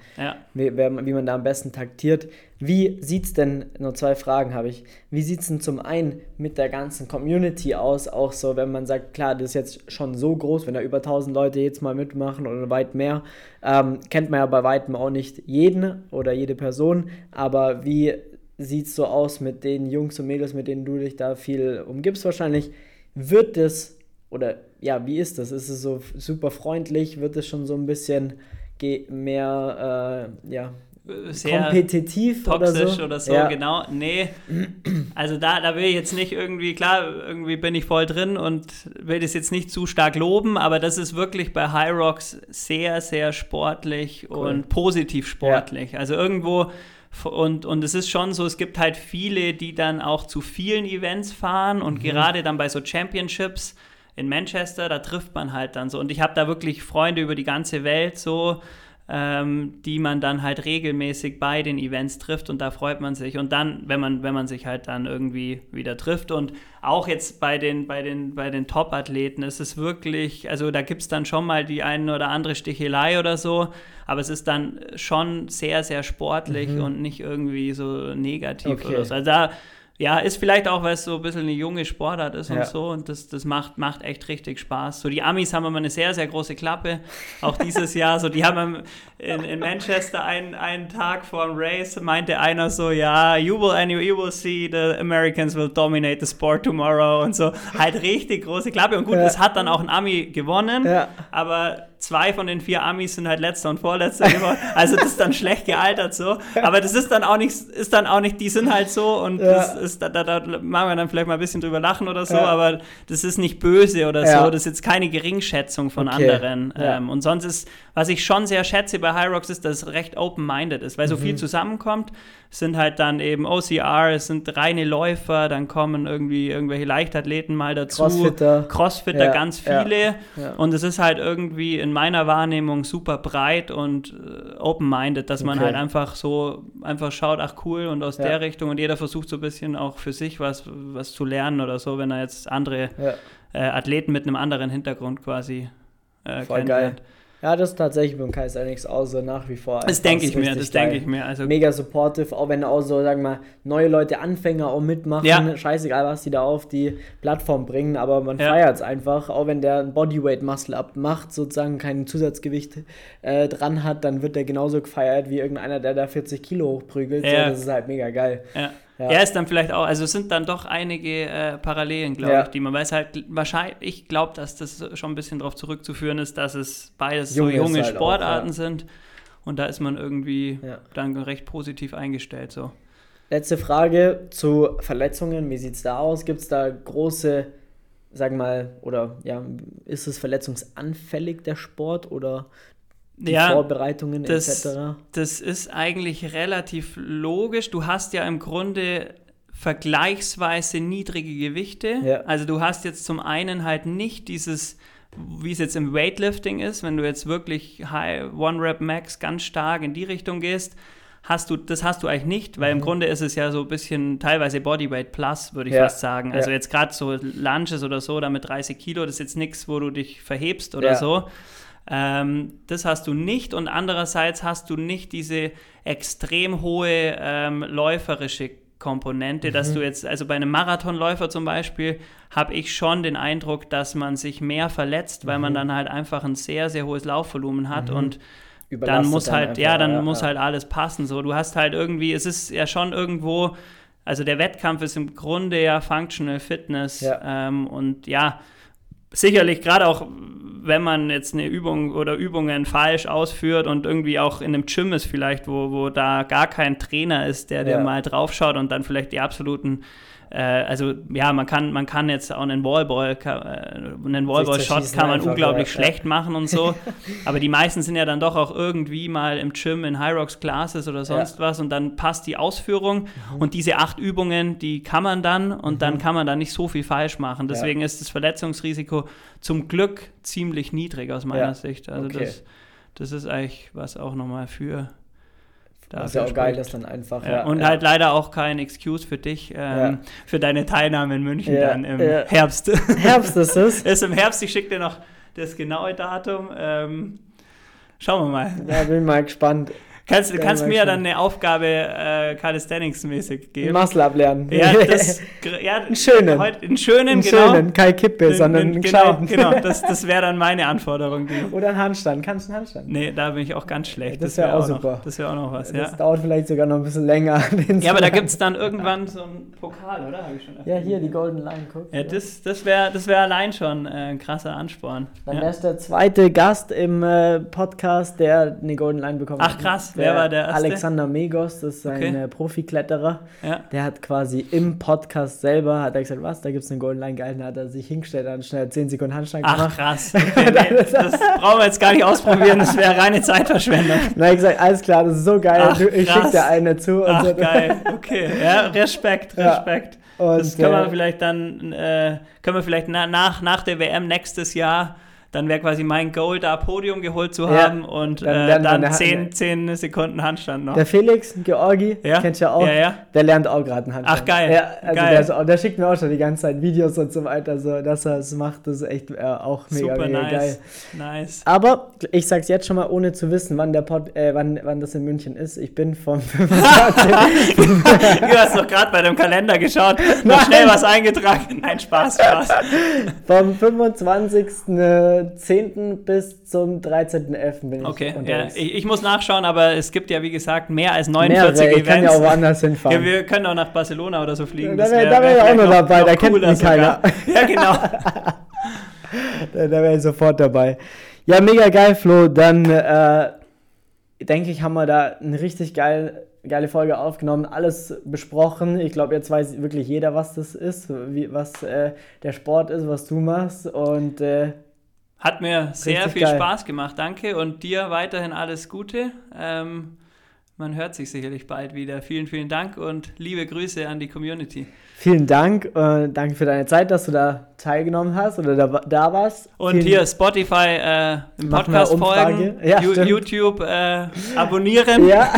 wie, wie, man da am besten taktiert. Wie sieht es denn, nur zwei Fragen habe ich, wie sieht es denn zum einen mit der ganzen Community aus, auch so, wenn man sagt, klar, das ist jetzt schon so groß, wenn da über 1000 Leute jetzt mal mitmachen oder weit mehr, ähm, kennt man ja bei weitem auch nicht jeden oder jede Person, aber wie sieht es so aus mit den Jungs und Mädels, mit denen du dich da viel umgibst wahrscheinlich, wird es oder ja, wie ist das? Ist es so super freundlich? Wird es schon so ein bisschen mehr, äh, ja, sehr kompetitiv toxisch oder so, oder so ja. genau. Nee, also da, da will ich jetzt nicht irgendwie, klar, irgendwie bin ich voll drin und will das jetzt nicht zu stark loben, aber das ist wirklich bei High Rocks sehr, sehr sportlich cool. und positiv sportlich. Ja. Also irgendwo und, und es ist schon so, es gibt halt viele, die dann auch zu vielen Events fahren und mhm. gerade dann bei so Championships in Manchester, da trifft man halt dann so. Und ich habe da wirklich Freunde über die ganze Welt so, ähm, die man dann halt regelmäßig bei den Events trifft und da freut man sich. Und dann, wenn man, wenn man sich halt dann irgendwie wieder trifft und auch jetzt bei den, bei den, bei den Top-Athleten ist es wirklich, also da gibt es dann schon mal die eine oder andere Stichelei oder so, aber es ist dann schon sehr, sehr sportlich mhm. und nicht irgendwie so negativ okay. oder so. Also da ja, ist vielleicht auch, weil es so ein bisschen eine junge Sportart ist und ja. so. Und das, das macht, macht echt richtig Spaß. So, die Amis haben immer eine sehr, sehr große Klappe. Auch dieses Jahr. So, die haben in, in Manchester einen, einen Tag vor dem Race, meinte einer so, ja, you will, anyway, you will see the Americans will dominate the sport tomorrow und so. Halt richtig große Klappe. Und gut, ja. das hat dann auch ein Ami gewonnen. Ja. Aber zwei von den vier Amis sind halt letzter und vorletzter geworden. Also das ist dann schlecht gealtert so. Aber das ist dann auch nicht, ist dann auch nicht, die sind halt so und ja. das ist, da, da, da machen wir dann vielleicht mal ein bisschen drüber lachen oder so, ja. aber das ist nicht böse oder ja. so. Das ist jetzt keine Geringschätzung von okay. anderen. Ähm, und sonst ist, was ich schon sehr schätze bei High Rocks, ist, dass es recht open-minded ist, weil mhm. so viel zusammenkommt sind halt dann eben OCR, es sind reine Läufer, dann kommen irgendwie irgendwelche Leichtathleten mal dazu. Crossfitter. Crossfitter, ganz viele. Und es ist halt irgendwie in meiner Wahrnehmung super breit und äh, open-minded, dass man halt einfach so einfach schaut, ach cool, und aus der Richtung. Und jeder versucht so ein bisschen auch für sich was, was zu lernen oder so, wenn er jetzt andere äh, Athleten mit einem anderen Hintergrund quasi äh, Voll geil. Ja, das ist tatsächlich beim Kaiser nichts außer nach wie vor. Das denke ich mir, das denke ich mir. Also Mega supportive, auch wenn auch so, sagen wir mal, neue Leute, Anfänger auch mitmachen. Ja. Scheißegal, was die da auf die Plattform bringen, aber man ja. feiert es einfach. Auch wenn der ein Bodyweight-Muscle-Up macht, sozusagen kein Zusatzgewicht äh, dran hat, dann wird der genauso gefeiert wie irgendeiner, der da 40 Kilo hochprügelt. Ja. So, das ist halt mega geil. Ja. Ja. Er ist dann vielleicht auch, also es sind dann doch einige äh, Parallelen, glaube ja. ich, die man weiß halt, wahrscheinlich, ich glaube, dass das schon ein bisschen darauf zurückzuführen ist, dass es beides Junge so junge halt Sportarten auch, ja. sind und da ist man irgendwie dann recht positiv eingestellt. So. Letzte Frage zu Verletzungen, wie sieht es da aus? Gibt es da große, sagen wir mal, oder ja, ist es verletzungsanfällig, der Sport, oder die ja, Vorbereitungen das, etc. Das ist eigentlich relativ logisch. Du hast ja im Grunde vergleichsweise niedrige Gewichte. Ja. Also du hast jetzt zum einen halt nicht dieses, wie es jetzt im Weightlifting ist, wenn du jetzt wirklich High One Rep Max ganz stark in die Richtung gehst, hast du, das hast du eigentlich nicht, weil mhm. im Grunde ist es ja so ein bisschen teilweise Bodyweight Plus, würde ich ja. fast sagen. Also ja. jetzt gerade so Lunges oder so, da mit 30 Kilo, das ist jetzt nichts, wo du dich verhebst oder so. Ähm, das hast du nicht und andererseits hast du nicht diese extrem hohe ähm, läuferische Komponente, mhm. dass du jetzt, also bei einem Marathonläufer zum Beispiel, habe ich schon den Eindruck, dass man sich mehr verletzt, weil mhm. man dann halt einfach ein sehr, sehr hohes Laufvolumen hat mhm. und dann muss halt, dann einfach, ja, dann ja, muss ja. halt alles passen. So, du hast halt irgendwie, es ist ja schon irgendwo Also der Wettkampf ist im Grunde ja Functional Fitness Ja. Ähm, und ja, sicherlich gerade auch, wenn man jetzt eine Übung oder Übungen falsch ausführt und irgendwie auch in einem Gym ist vielleicht, wo, wo da gar kein Trainer ist, der dir Ja. mal draufschaut und dann vielleicht die absoluten äh, also ja, man kann, man kann jetzt auch einen Wallball, äh, einen Wallball-Shot kann man unglaublich ja, ja. schlecht machen und so. <laughs> Aber die meisten sind ja dann doch auch irgendwie mal im Gym in High Rocks Classes oder sonst was und dann passt die Ausführung Mhm. und diese acht Übungen, die kann man dann und dann kann man da nicht so viel falsch machen. Deswegen ist das Verletzungsrisiko zum Glück ziemlich niedrig aus meiner Ja, Sicht. Also okay. das, das ist eigentlich was auch nochmal für Was ja dafür auch geil ist dann einfach. Ja, und halt leider auch kein Excuse für dich, ähm, Ja. für deine Teilnahme in München Ja, dann im ja. Herbst. <laughs> Herbst ist es. <laughs> ist im Herbst, ich schicke dir noch das genaue Datum. Ähm, schauen wir mal. Ja, bin mal gespannt. Kannst, du Ja, kannst mir ja dann eine Aufgabe äh, Calisthenics-mäßig geben. Muscle ablernen. Ja, das, <laughs> ja, Einen schönen. Heute, einen schönen, einen genau. schönen, kein Kippe, Den- sondern einen genau, genau, <laughs> das, das wäre dann meine Anforderung. Oder einen Handstand. Kannst du einen Handstand? nee, da bin ich auch ganz schlecht. Das wär wär auch noch- super. Das wäre auch noch was, Das ja. dauert vielleicht sogar noch ein bisschen länger. <laughs> Ja, aber da gibt es dann irgendwann so einen Pokal, oder? Hab ich schon Ja, hier die Golden Line, guck. Ja, das, das wäre das wär allein schon äh, ein krasser Ansporn. Dann Ja. wärst der zweite Gast im äh, Podcast, der eine Golden Line bekommen Ach, krass. Wer war der erste? Alexander Megos, das ist ein Okay. äh, Profikletterer. Ja. Der hat quasi im Podcast selber, hat er gesagt, was, da gibt es eine Golden Line, dann hat er sich hingestellt, hat schnell 10 Sekunden Handstand Ach, gemacht. krass. <laughs> Okay, nee, das brauchen wir jetzt gar nicht ausprobieren, das wäre reine Zeitverschwendung. <laughs> Dann habe ich gesagt, alles klar, das ist so geil, Ach, ich schicke dir eine zu. Ach, so. geil. Okay, ja, Respekt, Ja. Respekt. Und, Das können wir äh, vielleicht dann, äh, können wir vielleicht na, nach, nach der WM nächstes Jahr, dann wäre quasi mein Goal, da Podium geholt zu Ja, haben und dann äh, lernen wir dann eine- 10, 10 Sekunden Handstand noch. Der Felix, Georgi, Ja? kennst du ja auch, Ja, der lernt auch gerade einen Handstand. Ach, geil. Ja, also Geil. Der, auch, der schickt mir auch schon die ganze Zeit Videos und so weiter, so, dass er es macht, das ist echt äh, auch mega, Super mega nice. geil. Nice. Aber ich sag's jetzt schon mal, ohne zu wissen, wann der Pod, äh, wann, wann das in München ist. Ich bin vom <laughs> 25. du hast doch gerade bei dem Kalender geschaut, noch schnell was eingetragen. Nein, Spaß, Spaß. vom 25.10. bis zum 13.11. bin ich Okay, ja, ich, ich muss nachschauen, aber es gibt ja wie gesagt mehr als 49 Mehrere, ich kann ja Events. auch woanders <laughs> hinfahren. Ja, wir können auch nach Barcelona oder so fliegen. Da das wär- wär- wär auch noch dabei, da kennt mich sogar. <laughs> Ja, genau. <laughs> Da, da wäre ich sofort dabei. Ja, mega geil, Flo. Dann äh, denke ich, haben wir da eine richtig geil, geile Folge aufgenommen, alles besprochen. Ich glaube, jetzt weiß wirklich jeder, was das ist, wie, was äh, der Sport ist, was du machst. Und äh, Hat mir sehr Richtig viel geil. Spaß gemacht, danke. Und dir weiterhin alles Gute. Ähm, man hört sich sicherlich bald wieder. Vielen, vielen Dank und liebe Grüße an die Community. vielen Dank. Äh, danke für deine Zeit, dass du da teilgenommen hast oder da, da warst. Und vielen, hier Spotify äh, im Podcast folgen, Ja. YouTube äh, abonnieren. Ja,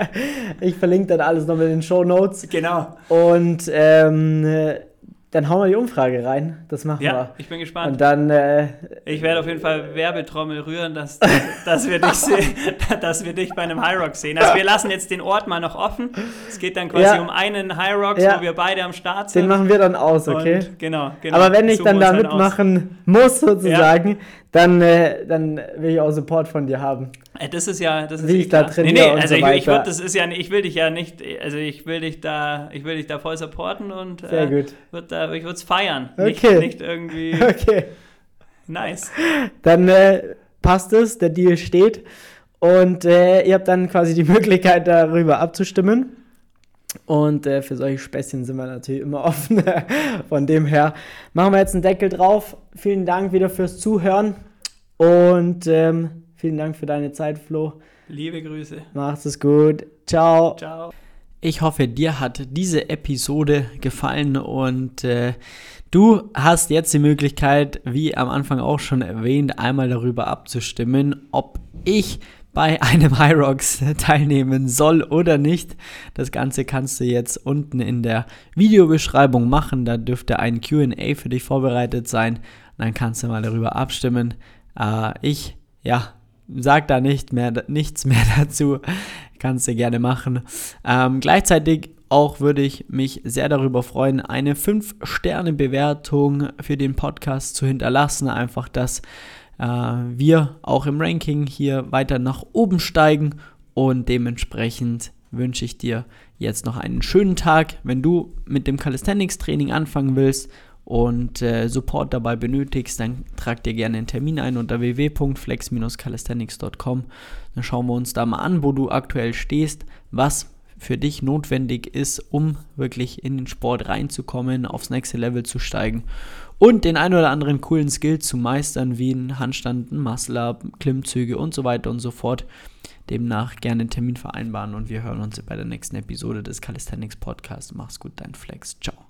<laughs> ich verlinke dann alles noch in den Show Notes. Genau. Und ähm, äh, dann hauen wir die Umfrage rein. Das machen Ja, wir. ich bin gespannt. Und dann, äh, Ich werde auf jeden Fall Werbetrommel rühren, dass, dass, wir dich sehen, <laughs> dass wir dich bei einem High Rock sehen. Also wir lassen jetzt den Ort mal noch offen. Es geht dann quasi Ja. um einen High Rocks, Ja. wo wir beide am Start sind. den machen wir dann aus, okay? Und, genau, genau. Aber wenn ich dann da aus. mitmachen muss, sozusagen, dann, äh, dann will ich auch Support von dir haben. Äh, Das ist ja, das ist Wie ich da trainiere Nee, nee, also so ich, ich würd, das ist ja, ich will dich ja nicht, also ich will dich da, ich will dich da voll supporten und Sehr äh, gut. Würd da, ich würde es feiern. Okay. Nicht, nicht irgendwie <laughs> Okay. nice. Dann äh, passt es, der Deal steht. Und äh, ihr habt dann quasi die <laughs> Möglichkeit, darüber abzustimmen. Und äh, für solche Späßchen sind wir natürlich immer <laughs> offen. Von dem her machen wir jetzt einen Deckel drauf. Vielen Dank wieder fürs Zuhören. Und ähm, vielen Dank für deine Zeit, Flo. Liebe Grüße. Macht's es gut. Ciao. Ciao. Ich hoffe, dir hat diese Episode gefallen und äh, du hast jetzt die Möglichkeit, wie am Anfang auch schon erwähnt, einmal darüber abzustimmen, ob ich bei <laughs> einem High Rocks teilnehmen soll oder nicht. Das Ganze kannst du jetzt unten in der Videobeschreibung machen. Da dürfte ein QA für dich vorbereitet sein. Dann kannst du mal darüber abstimmen. Äh, ich, ja, sag da nicht mehr, nichts mehr <laughs> dazu. Kannst du gerne machen. Ähm, gleichzeitig auch würde ich mich sehr darüber freuen, eine 5-Sterne-Bewertung für den Podcast zu hinterlassen. Einfach, dass äh, wir auch im Ranking hier weiter nach oben steigen und dementsprechend wünsche ich dir jetzt noch einen schönen Tag. Wenn du mit dem Calisthenics-Training anfangen willst und äh, Support dabei benötigst, dann trag dir gerne einen Termin ein unter www.flex-calisthenics.com. Dann schauen wir uns da mal an, wo du aktuell stehst, was für dich notwendig ist, um wirklich in den Sport reinzukommen, aufs nächste Level zu steigen und den ein oder anderen coolen Skill zu meistern, wie ein Handstand, ein Muscle-Up, Klimmzüge und so weiter und so fort. Demnach gerne einen Termin vereinbaren und wir hören uns bei der nächsten Episode des Calisthenics Podcasts. Mach's gut, dein Flex. Ciao.